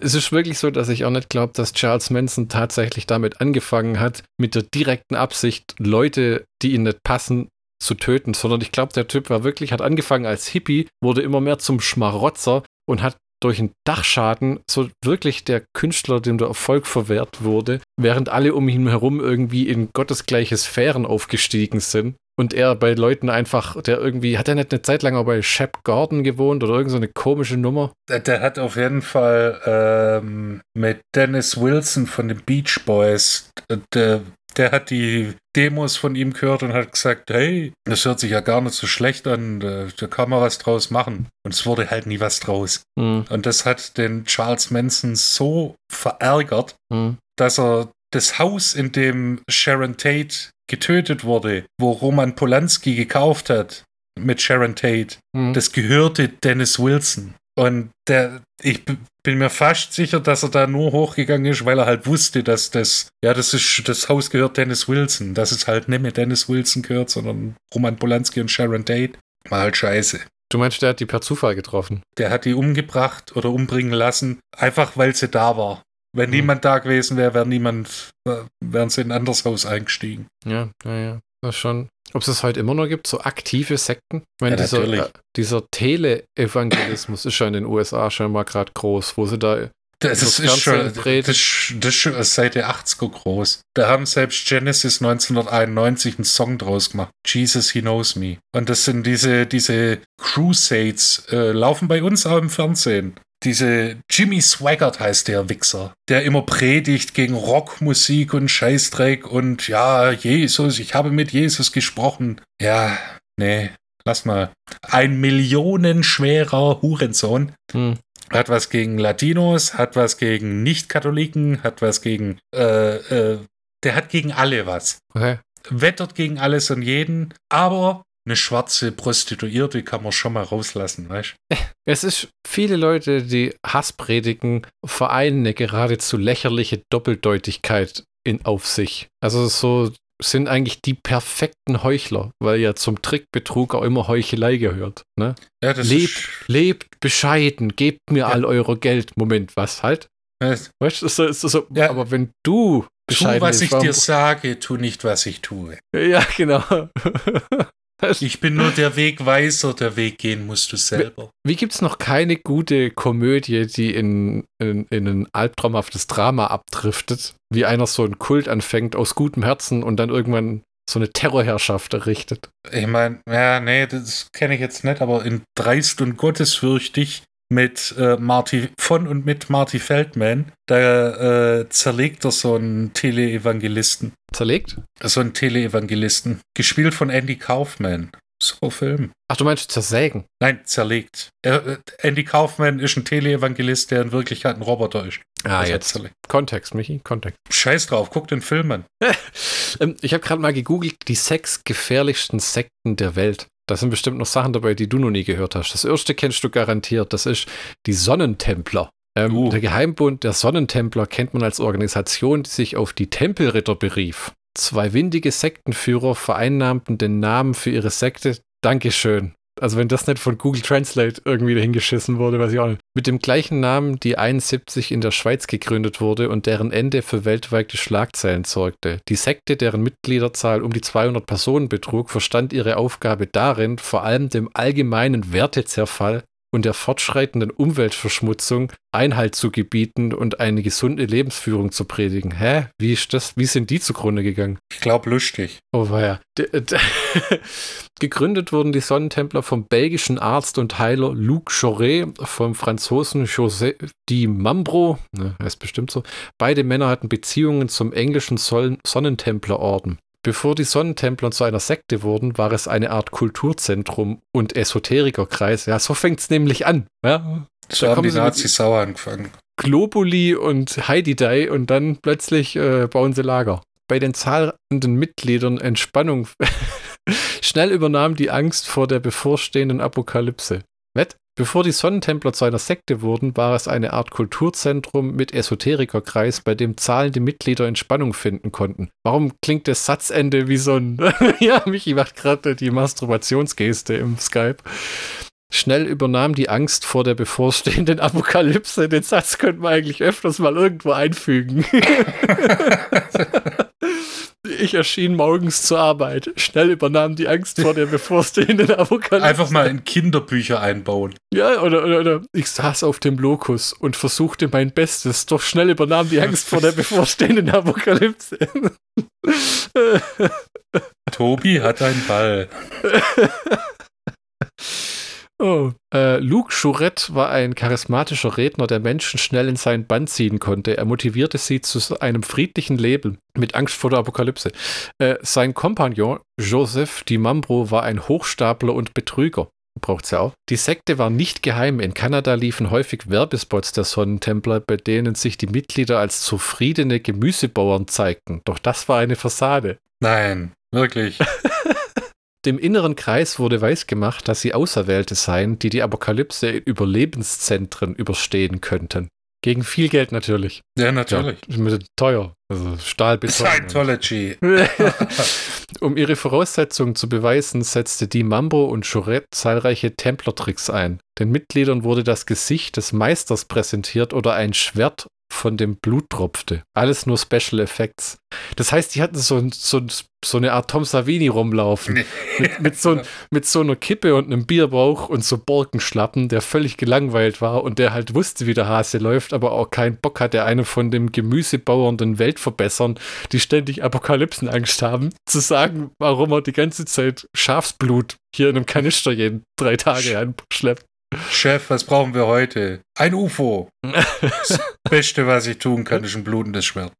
es ist wirklich so, dass ich auch nicht glaube, dass Charles Manson tatsächlich damit angefangen hat, mit der direkten Absicht, Leute, die ihn nicht passen, zu töten, sondern ich glaube, der Typ war wirklich, hat angefangen als Hippie, wurde immer mehr zum Schmarotzer und hat durch einen Dachschaden so wirklich der Künstler, dem der Erfolg verwehrt wurde, während alle um ihn herum irgendwie in gottesgleiche Sphären aufgestiegen sind. Und er bei Leuten einfach, der irgendwie, hat er nicht eine Zeit lang auch bei Shep Gordon gewohnt oder irgendeine so komische Nummer? Der, der, hat auf jeden Fall ähm, mit Dennis Wilson von den Beach Boys, der, der hat die Demos von ihm gehört und hat gesagt, hey, das hört sich ja gar nicht so schlecht an, da, da kann man was draus machen. Und es wurde halt nie was draus. Mhm. Und das hat den Charles Manson so verärgert, mhm. dass er das Haus, in dem Sharon Tate getötet wurde, wo Roman Polanski gekauft hat mit Sharon Tate, mhm. das gehörte Dennis Wilson. Und der, ich bin mir fast sicher, dass er da nur hochgegangen ist, weil er halt wusste, dass das, ja, das ist, das Haus gehört Dennis Wilson. Dass es halt nicht mehr Dennis Wilson gehört, sondern Roman Polanski und Sharon Tate. War halt scheiße. Du meinst, der hat die per Zufall getroffen? Der hat die umgebracht oder umbringen lassen, einfach weil sie da war. Wenn hm. niemand da gewesen wäre, wäre niemand, wären sie in ein anderes Haus eingestiegen. Ja, ja, ja. Das schon. Ob es das heute immer noch gibt, so aktive Sekten? Ich meine, ja, dieser, äh, dieser Tele-Evangelismus ist ja in den USA schon mal gerade groß, wo sie da das, das ist, schon, das, das, ist schon seit der 80er groß. Da haben selbst Genesis 1991 einen Song draus gemacht. Jesus, He Knows Me. Und das sind diese, diese Crusades, äh, laufen bei uns auch im Fernsehen diese Jimmy Swaggart heißt der Wichser, der immer predigt gegen Rockmusik und Scheißdreck und ja, Jesus, ich habe mit Jesus gesprochen. Ja, nee, lass mal. Ein millionenschwerer Hurensohn. Hm. Hat was gegen Latinos, hat was gegen Nicht-Katholiken, hat was gegen, äh, äh, der hat gegen alle was. Okay. Wettert gegen alles und jeden, aber eine schwarze Prostituierte kann man schon mal rauslassen, weißt Es ist viele Leute, die Hass predigen, vereinen eine geradezu lächerliche Doppeldeutigkeit in, auf sich. Also so sind eigentlich die perfekten Heuchler, weil ja zum Trickbetrug auch immer Heuchelei gehört. Ne? Ja, lebt, lebt bescheiden, gebt mir ja. all eure Geld. Moment, was halt? Was? Weißt du, so, so, so, ja. aber wenn du bescheiden Tu, was ich dir sage, tu nicht, was ich tue. Ja, genau. Ich bin nur der Wegweiser, der Weg gehen musst du selber. Wie, wie gibt es noch keine gute Komödie, die in, in, in ein albtraumhaftes Drama abdriftet, wie einer so einen Kult anfängt aus gutem Herzen und dann irgendwann so eine Terrorherrschaft errichtet? Ich meine, ja, nee, das kenne ich jetzt nicht, aber in Dreist und Gottesfürchtig mit äh, Marty von und mit Marty Feldman, da äh, zerlegt er so einen Teleevangelisten. Zerlegt? So einen Teleevangelisten. Gespielt von Andy Kaufman. So Film. Ach, du meinst zersägen? Nein, zerlegt. Er, äh, Andy Kaufman ist ein Teleevangelist, der in Wirklichkeit ein Roboter ist. Ah, also jetzt. Zerlegt. Kontext, Michi, Kontext. Scheiß drauf, guck den Film an. Ähm, ich habe gerade mal gegoogelt, die sechs gefährlichsten Sekten der Welt. Da sind bestimmt noch Sachen dabei, die du noch nie gehört hast. Das erste kennst du garantiert. Das ist die Sonnentempler. Ähm, uh. Der Geheimbund der Sonnentempler kennt man als Organisation, die sich auf die Tempelritter berief. Zwei windige Sektenführer vereinnahmten den Namen für ihre Sekte. Dankeschön. Also wenn das nicht von Google Translate irgendwie dahingeschissen wurde, weiß ich auch nicht. Mit dem gleichen Namen, die 71 in der Schweiz gegründet wurde und deren Ende für weltweite Schlagzeilen sorgte. Die Sekte, deren Mitgliederzahl um die 200 Personen betrug, verstand ihre Aufgabe darin, vor allem dem allgemeinen Wertezerfall und der fortschreitenden Umweltverschmutzung Einhalt zu gebieten und eine gesunde Lebensführung zu predigen. Hä? Wie ist das? Wie sind die zugrunde gegangen? Ich glaube lustig. Oh weia. Gegründet wurden die Sonnentempler vom belgischen Arzt und Heiler Luc Choret, vom Franzosen José Di Mambro, ne, heißt bestimmt so. Beide Männer hatten Beziehungen zum englischen Sonnentemplerorden. Bevor die Sonnentempler zu einer Sekte wurden, war es eine Art Kulturzentrum und Esoterikerkreis. Ja, so fängt es nämlich an. Ja? So da haben die Nazis sauer angefangen. Globuli und Heidi Dai und dann plötzlich äh, bauen sie Lager. Bei den zahlenden Mitgliedern Entspannung. Schnell übernahm die Angst vor der bevorstehenden Apokalypse. Wett? Bevor die Sonnentempler zu einer Sekte wurden, war es eine Art Kulturzentrum mit Esoterikerkreis, bei dem zahlende Mitglieder Entspannung finden konnten. Warum klingt das Satzende wie so ein. ja, Michi macht gerade die Masturbationsgeste im Skype. Schnell übernahm die Angst vor der bevorstehenden Apokalypse. Den Satz könnte man eigentlich öfters mal irgendwo einfügen. Ich erschien morgens zur Arbeit. Schnell übernahm die Angst vor der bevorstehenden Apokalypse. Einfach mal in Kinderbücher einbauen. Ja, oder, oder, oder ich saß auf dem Lokus und versuchte mein Bestes, doch schnell übernahm die Angst vor der bevorstehenden Apokalypse. Tobi hat einen Ball. Oh. Äh, Luke Chourette war ein charismatischer Redner, der Menschen schnell in seinen Bann ziehen konnte. Er motivierte sie zu einem friedlichen Leben mit Angst vor der Apokalypse. Äh, sein Kompagnon Joseph Di Mambro war ein Hochstapler und Betrüger. Braucht's ja auch. Die Sekte war nicht geheim. In Kanada liefen häufig Werbespots der Sonnentempler, bei denen sich die Mitglieder als zufriedene Gemüsebauern zeigten. Doch das war eine Fassade. Nein, wirklich. Dem inneren Kreis wurde weisgemacht, dass sie Auserwählte seien, die die Apokalypse in Überlebenszentren überstehen könnten. Gegen viel Geld natürlich. Ja, natürlich. Ja, teuer. Also Stahlbeton. Scientology. um ihre Voraussetzungen zu beweisen, setzte die Mambo und Chourette zahlreiche Templertricks ein. Den Mitgliedern wurde das Gesicht des Meisters präsentiert oder ein Schwert von dem Blut tropfte. Alles nur Special Effects. Das heißt, die hatten so, so, so eine Art Tom Savini rumlaufen. mit, mit, so, mit so einer Kippe und einem Bierbauch und so Borkenschlappen, der völlig gelangweilt war und der halt wusste, wie der Hase läuft, aber auch keinen Bock hatte, eine von dem gemüsebauernden Weltverbessern, die ständig Apokalypsenangst haben, zu sagen, warum er die ganze Zeit Schafsblut hier in einem Kanister jeden drei Tage anschleppt. Chef, was brauchen wir heute? Ein UFO. Das Beste, was ich tun kann, ist ein blutendes Schwert.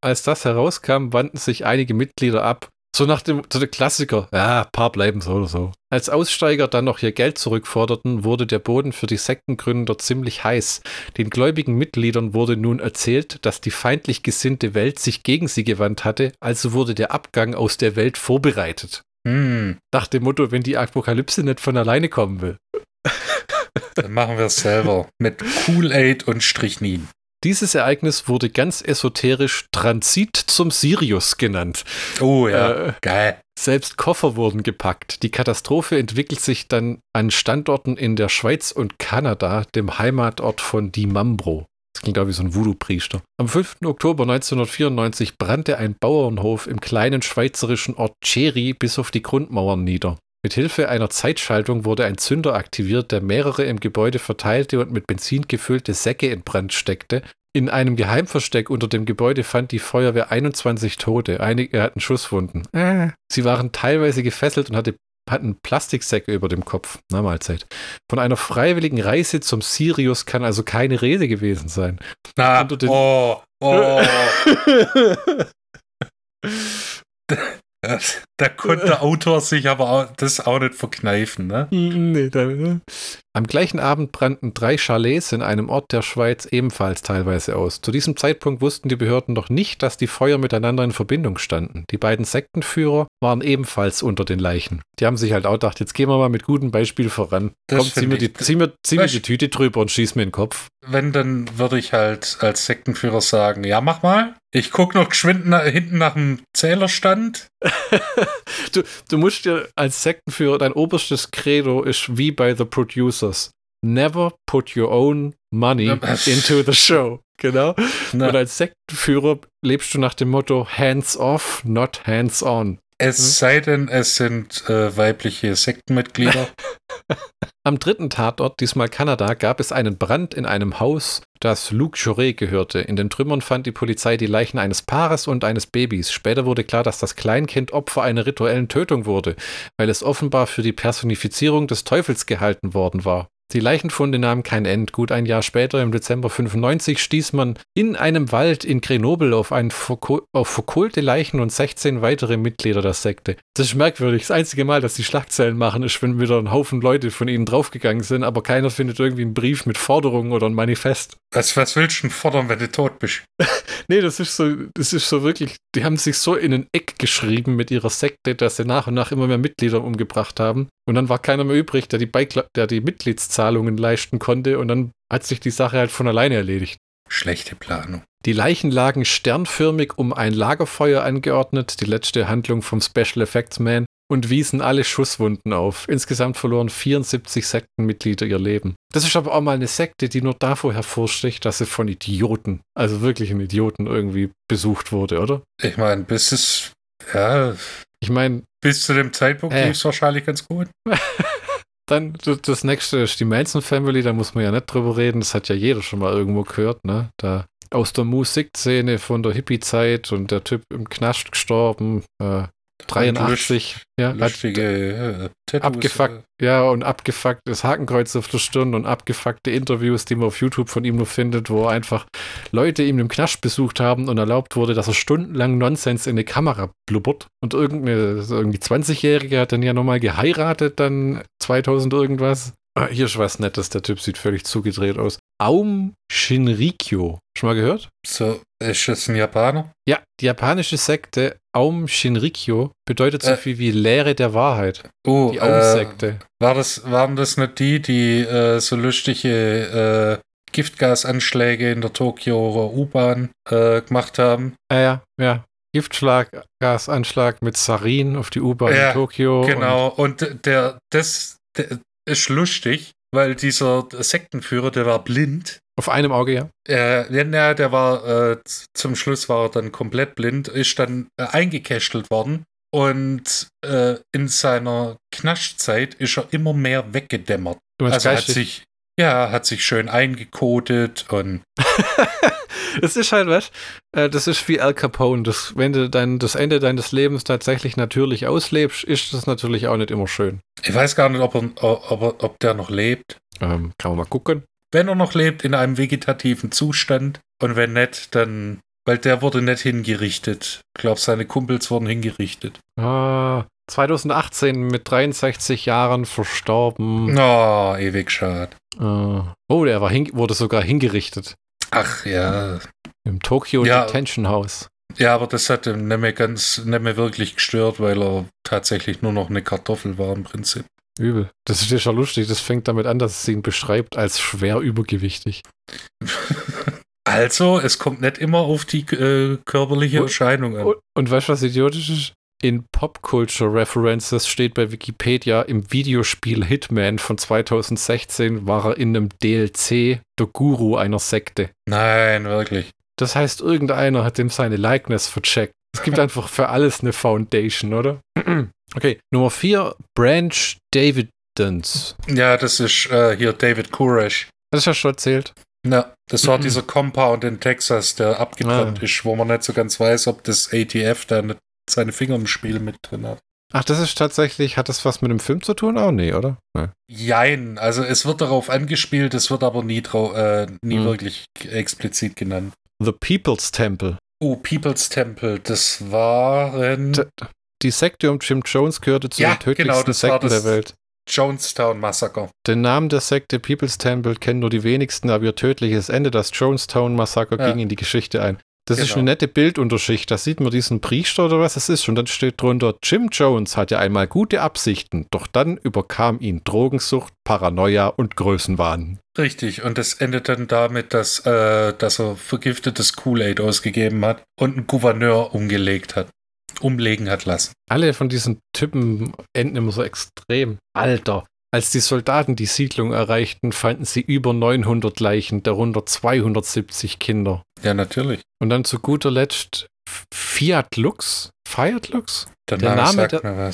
Als das herauskam, wandten sich einige Mitglieder ab. So nach dem so der Klassiker, ja, ein paar bleiben so oder so. Als Aussteiger dann noch ihr Geld zurückforderten, wurde der Boden für die Sektengründer ziemlich heiß. Den gläubigen Mitgliedern wurde nun erzählt, dass die feindlich gesinnte Welt sich gegen sie gewandt hatte, also wurde der Abgang aus der Welt vorbereitet. Hm, Nach dem Motto, wenn die Apokalypse nicht von alleine kommen will. dann machen wir es selber. Mit Kool-Aid und Strichnin. Dieses Ereignis wurde ganz esoterisch Transit zum Sirius genannt. Oh ja, Äh, geil. Selbst Koffer wurden gepackt. Die Katastrophe entwickelt sich dann an Standorten in der Schweiz und Kanada, dem Heimatort von Di Mambro. Das klingt auch wie so ein Voodoo-Priester. Am 5. Oktober 1994 brannte ein Bauernhof im kleinen schweizerischen Ort Cheri bis auf die Grundmauern nieder. Mit Hilfe einer Zeitschaltung wurde ein Zünder aktiviert, der mehrere im Gebäude verteilte und mit Benzin gefüllte Säcke in Brand steckte. In einem Geheimversteck unter dem Gebäude fand die Feuerwehr 21 Tote. Einige hatten Schusswunden. Äh. Sie waren teilweise gefesselt und hatte, hatten Plastiksäcke über dem Kopf. Na Mahlzeit. Von einer freiwilligen Reise zum Sirius kann also keine Rede gewesen sein. Na, oh, oh. da konnte der Autor sich aber auch, das auch nicht verkneifen, ne? nee, da, ne? Am gleichen Abend brannten drei Chalets in einem Ort der Schweiz ebenfalls teilweise aus. Zu diesem Zeitpunkt wussten die Behörden noch nicht, dass die Feuer miteinander in Verbindung standen. Die beiden Sektenführer waren ebenfalls unter den Leichen. Die haben sich halt auch gedacht, jetzt gehen wir mal mit gutem Beispiel voran. Das Komm, zieh mir, die, zieh mir, zieh mir die Tüte drüber und schieß mir in den Kopf. Wenn, dann würde ich halt als Sektenführer sagen, ja, mach mal. Ich gucke noch geschwind na, hinten nach dem Zählerstand. Du, du musst dir als Sektenführer, dein oberstes Credo ist wie bei The Producers. Never put your own money into the show. Genau. Na, Und als Sektenführer lebst du nach dem Motto Hands off, not hands on. Es sei denn, es sind äh, weibliche Sektenmitglieder. Am dritten Tatort, diesmal Kanada, gab es einen Brand in einem Haus, das Luc Jouret gehörte. In den Trümmern fand die Polizei die Leichen eines Paares und eines Babys. Später wurde klar, dass das Kleinkind Opfer einer rituellen Tötung wurde, weil es offenbar für die Personifizierung des Teufels gehalten worden war. Die Leichenfunde nahmen kein End. Gut ein Jahr später, im Dezember 95, stieß man in einem Wald in Grenoble auf, ein auf verkohlte Leichen und 16 weitere Mitglieder der Sekte. Das ist merkwürdig. Das einzige Mal, dass die Schlagzeilen machen, ist, wenn wieder ein Haufen Leute von ihnen draufgegangen sind, aber keiner findet irgendwie einen Brief mit Forderungen oder ein Manifest. Was, was willst du denn fordern, wenn du tot bist? nee, das ist so, das ist so wirklich, die haben sich so in ein Eck geschrieben mit ihrer Sekte, dass sie nach und nach immer mehr Mitglieder umgebracht haben. Und dann war keiner mehr übrig, der die, Beikla der die Mitgliedszahlungen leisten konnte. Und dann hat sich die Sache halt von alleine erledigt. Schlechte Planung. Die Leichen lagen sternförmig um ein Lagerfeuer angeordnet, die letzte Handlung vom Special Effects Man, und wiesen alle Schusswunden auf. Insgesamt verloren 74 Sektenmitglieder ihr Leben. Das ist aber auch mal eine Sekte, die nur davor hervorsticht, dass sie von Idioten, also wirklichen Idioten irgendwie besucht wurde, oder? Ich meine, bis es, ja. Ich meine. Bis zu dem Zeitpunkt äh, lief es wahrscheinlich ganz gut. Dann das nächste ist die Manson Family, da muss man ja nicht drüber reden. Das hat ja jeder schon mal irgendwo gehört, ne? Da aus der Musikszene von der Hippie-Zeit und der Typ im Knast gestorben. Äh, 83, ja, lustige äh, abgefuckt, äh. ja, und abgefucktes Hakenkreuz auf der Stirn und abgefuckte Interviews, die man auf YouTube von ihm nur findet, wo einfach Leute ihm im Knast besucht haben und erlaubt wurde, dass er stundenlang Nonsens in eine Kamera blubbert. Und irgendeine, irgendwie 20-Jährige hat dann ja nochmal geheiratet, dann 2000 irgendwas. Ah, hier ist was Nettes, der Typ sieht völlig zugedreht aus. Aum Shinrikyo. Schon mal gehört? So, ist das ein Japaner? Ja, die japanische Sekte Aum Shinrikyo bedeutet so äh, viel wie Lehre der Wahrheit. Oh, die Aum-Sekte. Äh, war das, waren das nicht die, die äh, so lustige äh, Giftgasanschläge in der Tokio U-Bahn äh, gemacht haben? Ja, ja, ja. Giftschlag, Gasanschlag mit Sarin auf die U-Bahn ja, in Tokio. Genau, und, und der, das, der, ist lustig, weil dieser Sektenführer, der war blind. Auf einem Auge, ja? Äh, ja, der war, äh, zum Schluss war er dann komplett blind, ist dann äh, eingekästelt worden und äh, in seiner Knaschzeit ist er immer mehr weggedämmert. also hat sich, ja, hat sich schön eingekotet und. es ist halt was, äh, das ist wie Al Capone. Das, wenn du dann das Ende deines Lebens tatsächlich natürlich auslebst, ist das natürlich auch nicht immer schön. Ich weiß gar nicht, ob, er, ob, ob der noch lebt. Ähm, kann man mal gucken. Wenn er noch lebt, in einem vegetativen Zustand. Und wenn nicht, dann. Weil der wurde nicht hingerichtet. Ich glaube, seine Kumpels wurden hingerichtet. Ah, 2018 mit 63 Jahren verstorben. Oh, ewig schade. Uh, oh, der war wurde sogar hingerichtet. Ach ja. Im Tokyo ja. Detention House. Ja, aber das hat ihn nicht mehr ganz, nicht mehr wirklich gestört, weil er tatsächlich nur noch eine Kartoffel war im Prinzip. Übel. Das ist ja schon lustig. Das fängt damit an, dass es ihn beschreibt als schwer übergewichtig. also, es kommt nicht immer auf die äh, körperliche Erscheinung an. Und, und weißt du, was idiotisch ist? In Pop Culture References steht bei Wikipedia, im Videospiel Hitman von 2016 war er in einem DLC der Guru einer Sekte. Nein, wirklich. Das heißt, irgendeiner hat ihm seine Likeness vercheckt. Es gibt einfach für alles eine Foundation, oder? okay, Nummer 4, Branch Davidens. Ja, das ist äh, hier David Koresh. Das ist ja schon erzählt. Ja, das war dieser Compound in Texas, der abgebrannt ah. ist, wo man nicht so ganz weiß, ob das ATF da nicht seine Finger im Spiel mit drin hat. Ach, das ist tatsächlich, hat das was mit dem Film zu tun? Oh, nee, oder? Nee. Jein, also es wird darauf angespielt, es wird aber nie, äh, nie hm. wirklich explizit genannt. The People's Temple. Oh, People's Temple, das waren. Die Sekte um Jim Jones gehörte zu ja, den tödlichsten genau, Sekten der Welt. Jonestown Massaker. Den Namen der Sekte People's Temple kennen nur die wenigsten, aber ihr tödliches Ende, das Jonestown Massaker, ja. ging in die Geschichte ein. Das genau. ist eine nette Bildunterschicht. Da sieht man diesen Priester oder was es ist. Und dann steht drunter, Jim Jones hatte einmal gute Absichten, doch dann überkam ihn Drogensucht, Paranoia und Größenwahn. Richtig, und das endet dann damit, dass, äh, dass er vergiftetes Kool-Aid ausgegeben hat und einen Gouverneur umgelegt hat. Umlegen hat lassen. Alle von diesen Typen enden immer so extrem. Alter, als die Soldaten die Siedlung erreichten, fanden sie über 900 Leichen, darunter 270 Kinder. Ja, natürlich. Und dann zu guter Letzt Fiat Lux. Fiat Lux? Der, der Name, der.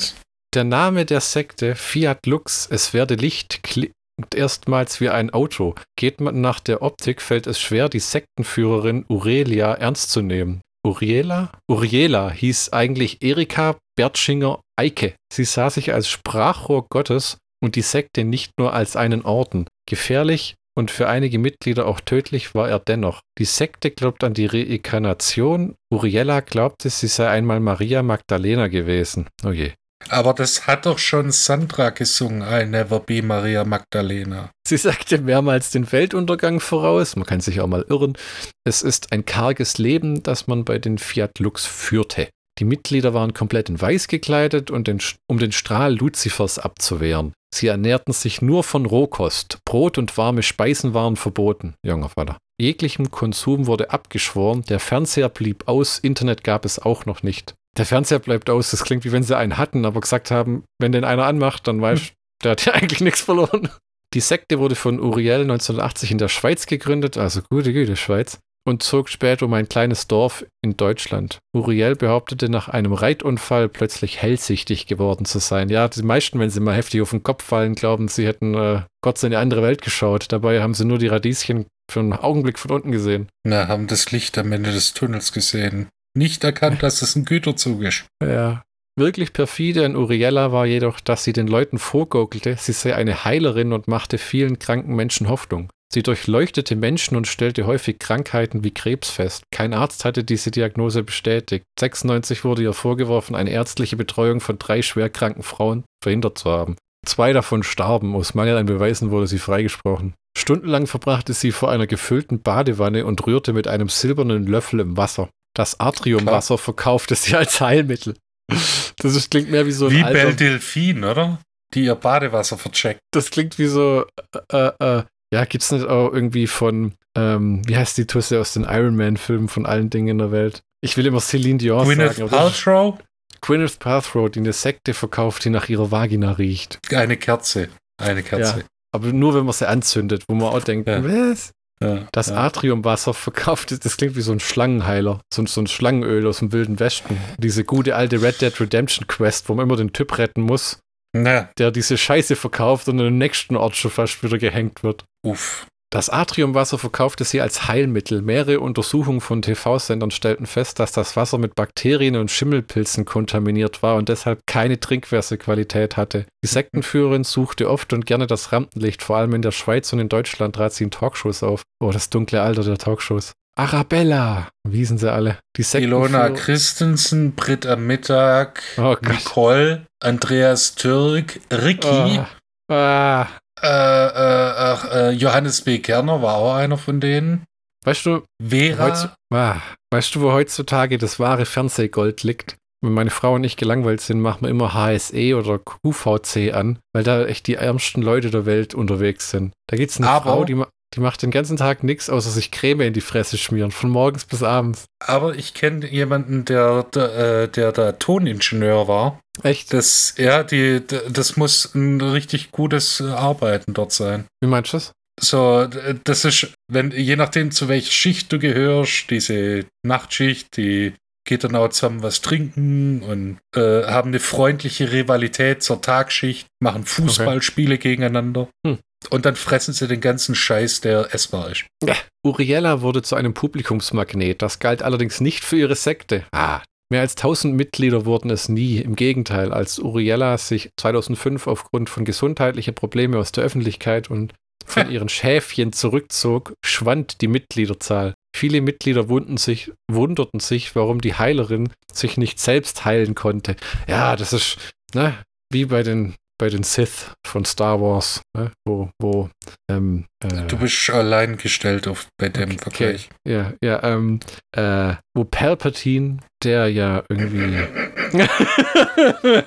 Der Name der Sekte Fiat Lux, es werde Licht klingt erstmals wie ein Auto. Geht man nach der Optik, fällt es schwer, die Sektenführerin Aurelia ernst zu nehmen. Uriela? Uriela hieß eigentlich Erika Bertschinger Eike. Sie sah sich als Sprachrohr Gottes und die Sekte nicht nur als einen Orden. Gefährlich und für einige Mitglieder auch tödlich war er dennoch. Die Sekte glaubt an die Reinkarnation. Uriella glaubte, sie sei einmal Maria Magdalena gewesen. Oh je. Aber das hat doch schon Sandra gesungen, I never be Maria Magdalena. Sie sagte mehrmals den Weltuntergang voraus. Man kann sich auch mal irren. Es ist ein karges Leben, das man bei den Fiat Lux führte. Die Mitglieder waren komplett in weiß gekleidet, und den, um den Strahl Luzifers abzuwehren. Sie ernährten sich nur von Rohkost. Brot und warme Speisen waren verboten, junger Vater. Jeglichem Konsum wurde abgeschworen, der Fernseher blieb aus, Internet gab es auch noch nicht. Der Fernseher bleibt aus, das klingt wie wenn sie einen hatten, aber gesagt haben, wenn den einer anmacht, dann weißt du, der hat ja eigentlich nichts verloren. Die Sekte wurde von Uriel 1980 in der Schweiz gegründet, also gute Güte Schweiz und zog später um ein kleines Dorf in Deutschland. Uriel behauptete nach einem Reitunfall plötzlich hellsichtig geworden zu sein. Ja, die meisten, wenn sie mal heftig auf den Kopf fallen, glauben, sie hätten äh, Gott in eine andere Welt geschaut. Dabei haben sie nur die Radieschen für einen Augenblick von unten gesehen. Na, haben das Licht am Ende des Tunnels gesehen. Nicht erkannt, dass es ein Güterzug ist. Ja. Wirklich perfide an Uriella war jedoch, dass sie den Leuten vorgaukelte, sie sei eine Heilerin und machte vielen kranken Menschen Hoffnung. Sie durchleuchtete Menschen und stellte häufig Krankheiten wie Krebs fest. Kein Arzt hatte diese Diagnose bestätigt. 96 wurde ihr vorgeworfen, eine ärztliche Betreuung von drei schwerkranken Frauen verhindert zu haben. Zwei davon starben. Aus Mangel an Beweisen wurde sie freigesprochen. Stundenlang verbrachte sie vor einer gefüllten Badewanne und rührte mit einem silbernen Löffel im Wasser. Das Atriumwasser verkaufte sie als Heilmittel. Das ist, klingt mehr wie so ein Wie Belle Delphine, oder? Die ihr Badewasser vercheckt. Das klingt wie so äh, äh, ja, gibt es nicht auch irgendwie von, ähm, wie heißt die Tusse aus den Iron Man-Filmen von allen Dingen in der Welt? Ich will immer Celine Dion Gwyneth sagen. Paltrow? Gwyneth Paltrow, die eine Sekte verkauft, die nach ihrer Vagina riecht. Eine Kerze. Eine Kerze. Ja, aber nur, wenn man sie anzündet, wo man auch denkt, ja. was? Ja, das ja. Atriumwasser verkauft, das klingt wie so ein Schlangenheiler, so, so ein Schlangenöl aus dem wilden Westen. Diese gute alte Red Dead Redemption Quest, wo man immer den Typ retten muss, ja. der diese Scheiße verkauft und dem nächsten Ort schon fast wieder gehängt wird. Uff. Das Atriumwasser verkaufte sie als Heilmittel. Mehrere Untersuchungen von TV-Sendern stellten fest, dass das Wasser mit Bakterien und Schimmelpilzen kontaminiert war und deshalb keine Trinkwasserqualität hatte. Die Sektenführerin suchte oft und gerne das Rampenlicht, vor allem in der Schweiz und in Deutschland trat sie in Talkshows auf. Oh, das dunkle Alter der Talkshows. Arabella, wie sind sie alle? Die Ilona Christensen, Britt am Mittag, oh Nicole, Andreas Türk, Ricky. Oh. Ah, äh, äh, äh, Johannes B. Kerner war auch einer von denen. Weißt du, Vera. Ah, weißt du, wo heutzutage das wahre Fernsehgold liegt? Wenn meine Frau und ich gelangweilt sind, machen wir immer HSE oder QVC an, weil da echt die ärmsten Leute der Welt unterwegs sind. Da gibt es eine Aber Frau, die, die macht den ganzen Tag nichts, außer sich Creme in die Fresse schmieren, von morgens bis abends. Aber ich kenne jemanden, der, der, äh, der da Toningenieur war. Echt? Das, ja, die, das muss ein richtig gutes Arbeiten dort sein. Wie meinst du das? So, das ist, wenn, je nachdem, zu welcher Schicht du gehörst, diese Nachtschicht, die geht dann auch zusammen was trinken und äh, haben eine freundliche Rivalität zur Tagschicht, machen Fußballspiele okay. gegeneinander. Hm. Und dann fressen sie den ganzen Scheiß, der essbar ist. Ja. Uriella wurde zu einem Publikumsmagnet. Das galt allerdings nicht für ihre Sekte. Ah, Mehr als 1000 Mitglieder wurden es nie. Im Gegenteil, als Uriella sich 2005 aufgrund von gesundheitlichen Problemen aus der Öffentlichkeit und von ihren Schäfchen zurückzog, schwand die Mitgliederzahl. Viele Mitglieder sich, wunderten sich, warum die Heilerin sich nicht selbst heilen konnte. Ja, das ist ne, wie bei den bei den Sith von Star Wars, ne? wo, wo ähm, äh, Du bist allein gestellt auf, bei dem okay, Vergleich. Ja, ja, ähm, äh, wo Palpatine, der ja irgendwie.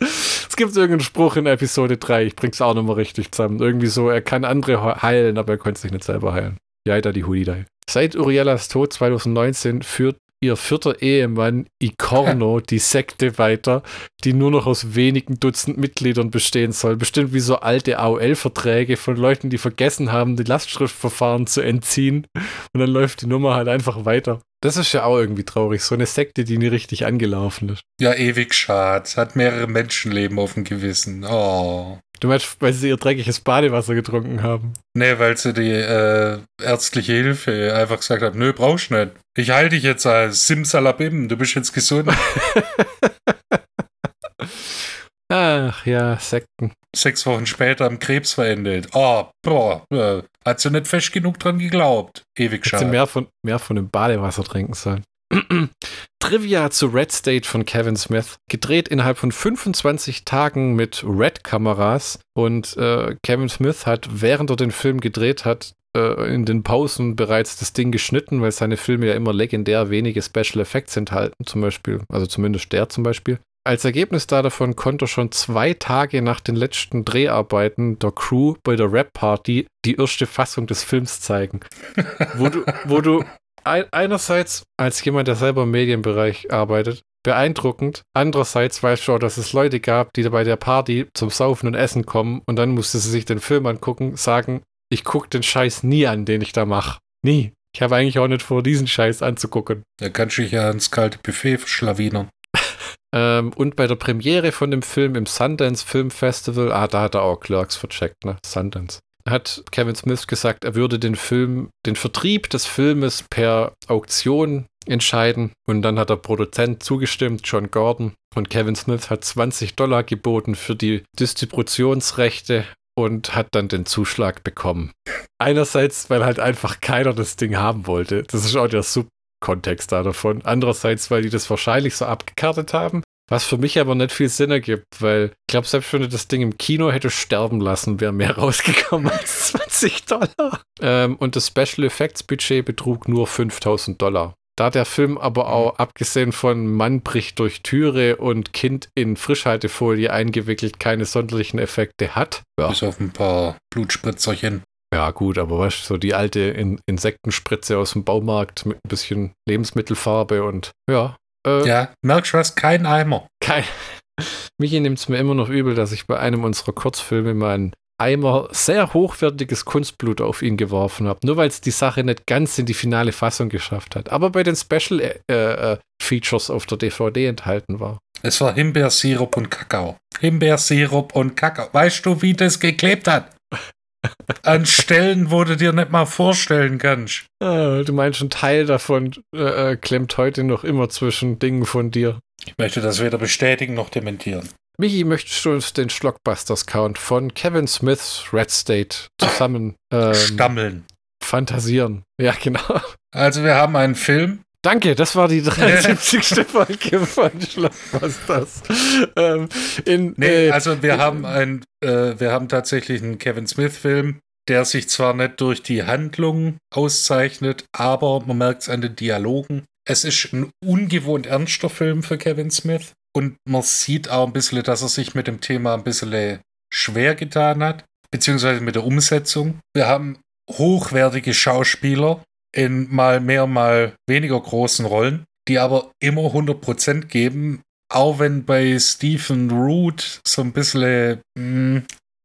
es gibt irgendeinen Spruch in Episode 3, ich bring's auch nochmal richtig zusammen. Irgendwie so, er kann andere heilen, aber er konnte sich nicht selber heilen. Ja, da die Hudidei. Seit Uriellas Tod 2019 führt ihr vierter Ehemann Icorno die Sekte weiter, die nur noch aus wenigen Dutzend Mitgliedern bestehen soll. Bestimmt wie so alte AOL-Verträge von Leuten, die vergessen haben, die Lastschriftverfahren zu entziehen. Und dann läuft die Nummer halt einfach weiter. Das ist ja auch irgendwie traurig. So eine Sekte, die nie richtig angelaufen ist. Ja, ewig schade. Hat mehrere Menschenleben auf dem Gewissen. Oh. Du meinst, weil sie ihr dreckiges Badewasser getrunken haben? Nee, weil sie die äh, ärztliche Hilfe einfach gesagt hat, nö, brauchst nicht. Ich halte dich jetzt als Simsalabim, du bist jetzt gesund. Ach ja, Sekten. Sechs Wochen später am Krebs verendet. Oh, boah, äh, hat sie nicht fest genug dran geglaubt. Ewig Hätte sie schade. mehr von, mehr von dem Badewasser trinken sollen. Trivia zu Red State von Kevin Smith. Gedreht innerhalb von 25 Tagen mit Red-Kameras. Und äh, Kevin Smith hat, während er den Film gedreht hat, äh, in den Pausen bereits das Ding geschnitten, weil seine Filme ja immer legendär wenige Special Effects enthalten, zum Beispiel. Also zumindest der zum Beispiel. Als Ergebnis da davon konnte er schon zwei Tage nach den letzten Dreharbeiten der Crew bei der Rap-Party die erste Fassung des Films zeigen. wo du, wo du einerseits als jemand, der selber im Medienbereich arbeitet, beeindruckend. Andererseits weißt du auch, dass es Leute gab, die da bei der Party zum Saufen und Essen kommen und dann musste sie sich den Film angucken, sagen, ich gucke den Scheiß nie an, den ich da mache. Nie. Ich habe eigentlich auch nicht vor, diesen Scheiß anzugucken. Da kannst du dich ja ins kalte Buffet verschlawinern. Ähm, und bei der Premiere von dem Film im Sundance Film Festival, ah, da hat er auch Clerks vercheckt, ne? Sundance. Hat Kevin Smith gesagt, er würde den Film, den Vertrieb des Filmes per Auktion entscheiden. Und dann hat der Produzent zugestimmt, John Gordon. Und Kevin Smith hat 20 Dollar geboten für die Distributionsrechte und hat dann den Zuschlag bekommen. Einerseits, weil halt einfach keiner das Ding haben wollte. Das ist auch der Subkontext da davon. Andererseits, weil die das wahrscheinlich so abgekartet haben. Was für mich aber nicht viel Sinn ergibt, weil ich glaube, selbst wenn du das Ding im Kino hätte sterben lassen, wäre mehr rausgekommen als 20 Dollar. Ähm, und das Special Effects Budget betrug nur 5000 Dollar. Da der Film aber auch, abgesehen von Mann bricht durch Türe und Kind in Frischhaltefolie eingewickelt, keine sonderlichen Effekte hat. Ja, Bis auf ein paar Blutspritzerchen. ja gut, aber weißt du, so die alte In Insektenspritze aus dem Baumarkt mit ein bisschen Lebensmittelfarbe und ja. Äh, Ja, du was? Kein Eimer. kein. Michi nimmt es mir immer noch übel, dass ich bei einem unserer Kurzfilme meinen Eimer sehr hochwertiges Kunstblut auf ihn geworfen habe. Nur weil es die Sache nicht ganz in die finale Fassung geschafft hat. Aber bei den Special äh, äh, Features auf der DVD enthalten war. Es war Himbeersirup und Kakao. Himbeersirup und Kakao. Weißt du, wie das geklebt hat? An Stellen, wo du dir nicht mal vorstellen kannst. Ah, du meinst, ein Teil davon äh, äh, klemmt heute noch immer zwischen Dingen von dir. Ich möchte das weder bestätigen noch dementieren. Michi, möchtest du uns den Schlockbusters-Count von Kevin Smiths Red State zusammen ähm, Stammeln. fantasieren? Ja, genau. Also wir haben einen Film. Danke, das war die 73. Folge von Schlockbusters. Ähm, in, Nee, äh, also wir haben ein, äh, wir haben tatsächlich einen Kevin Smith-Film, der sich zwar nicht durch die Handlung auszeichnet, aber man merkt es an den Dialogen. Es ist ein ungewohnt ernster Film für Kevin Smith und man sieht auch ein bisschen, dass er sich mit dem Thema ein bisschen schwer getan hat, beziehungsweise mit der Umsetzung. Wir haben hochwertige Schauspieler in mal mehr, mal weniger großen Rollen, die aber immer 100% geben, auch wenn bei Stephen Root so ein bisschen, mh,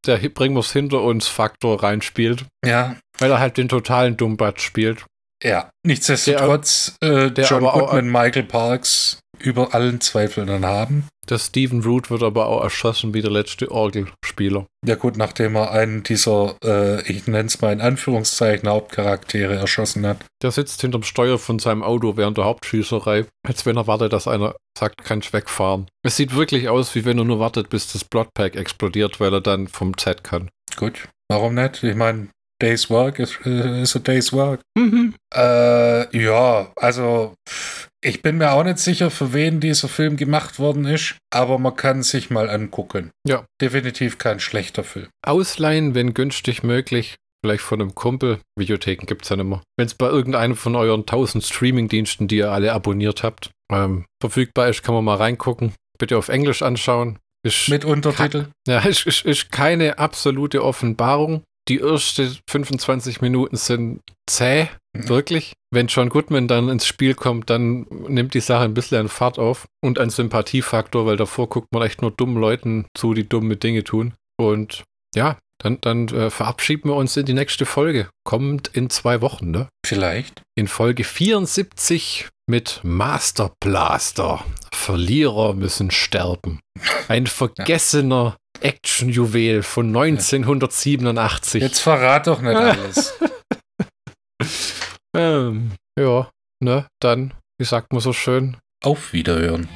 der Bring wir's hinter uns Faktor reinspielt, ja, weil er halt den totalen Dummbatz spielt. ja, nichtsdestotrotz, äh, der John aber auch- Goodman, Michael Parks über allen Zweifeln dann haben. Der Stephen Root wird aber auch erschossen wie der letzte Orgelspieler. Ja gut, nachdem er einen dieser, äh, ich nenne es mal in Anführungszeichen, Hauptcharaktere erschossen hat. Der sitzt hinterm Steuer von seinem Auto während der Hauptschießerei, als wenn er wartet, dass einer sagt, kannst wegfahren. Es sieht wirklich aus, wie wenn er nur wartet, bis das Bloodpack explodiert, weil er dann vom Set kann. Gut, warum nicht? Ich meine, Day's Work ist, äh, ist a Day's Work. Mhm. Äh, ja, also ich bin mir auch nicht sicher, für wen dieser Film gemacht worden ist, aber man kann sich mal angucken. Ja. Definitiv kein schlechter Film. Ausleihen, wenn günstig möglich. Vielleicht von einem Kumpel. Videotheken gibt es ja nicht mehr. Wenn es bei irgendeinem von euren 1000 Streamingdiensten, die ihr alle abonniert habt, ähm, verfügbar ist, kann man mal reingucken. Bitte auf Englisch anschauen. Ist, Mit Untertitel. ja, ist, ist, ist keine absolute Offenbarung. Die ersten 25 Minuten sind zäh, Mhm. wirklich. Wenn John Goodman dann ins Spiel kommt, dann nimmt die Sache ein bisschen an Fahrt auf und an Sympathiefaktor, weil davor guckt man echt nur dummen Leuten zu, die dumme Dinge tun. Und ja, dann, dann äh, verabschieden wir uns in die nächste Folge. Kommt in zwei Wochen, ne? Vielleicht. In Folge 74 mit Master Blaster. Verlierer müssen sterben. Ein vergessener Actionjuwel von 1987. Jetzt verrat doch nicht alles. Ähm, ja, ne, dann, wie sagt man so schön, Auf Wiederhören.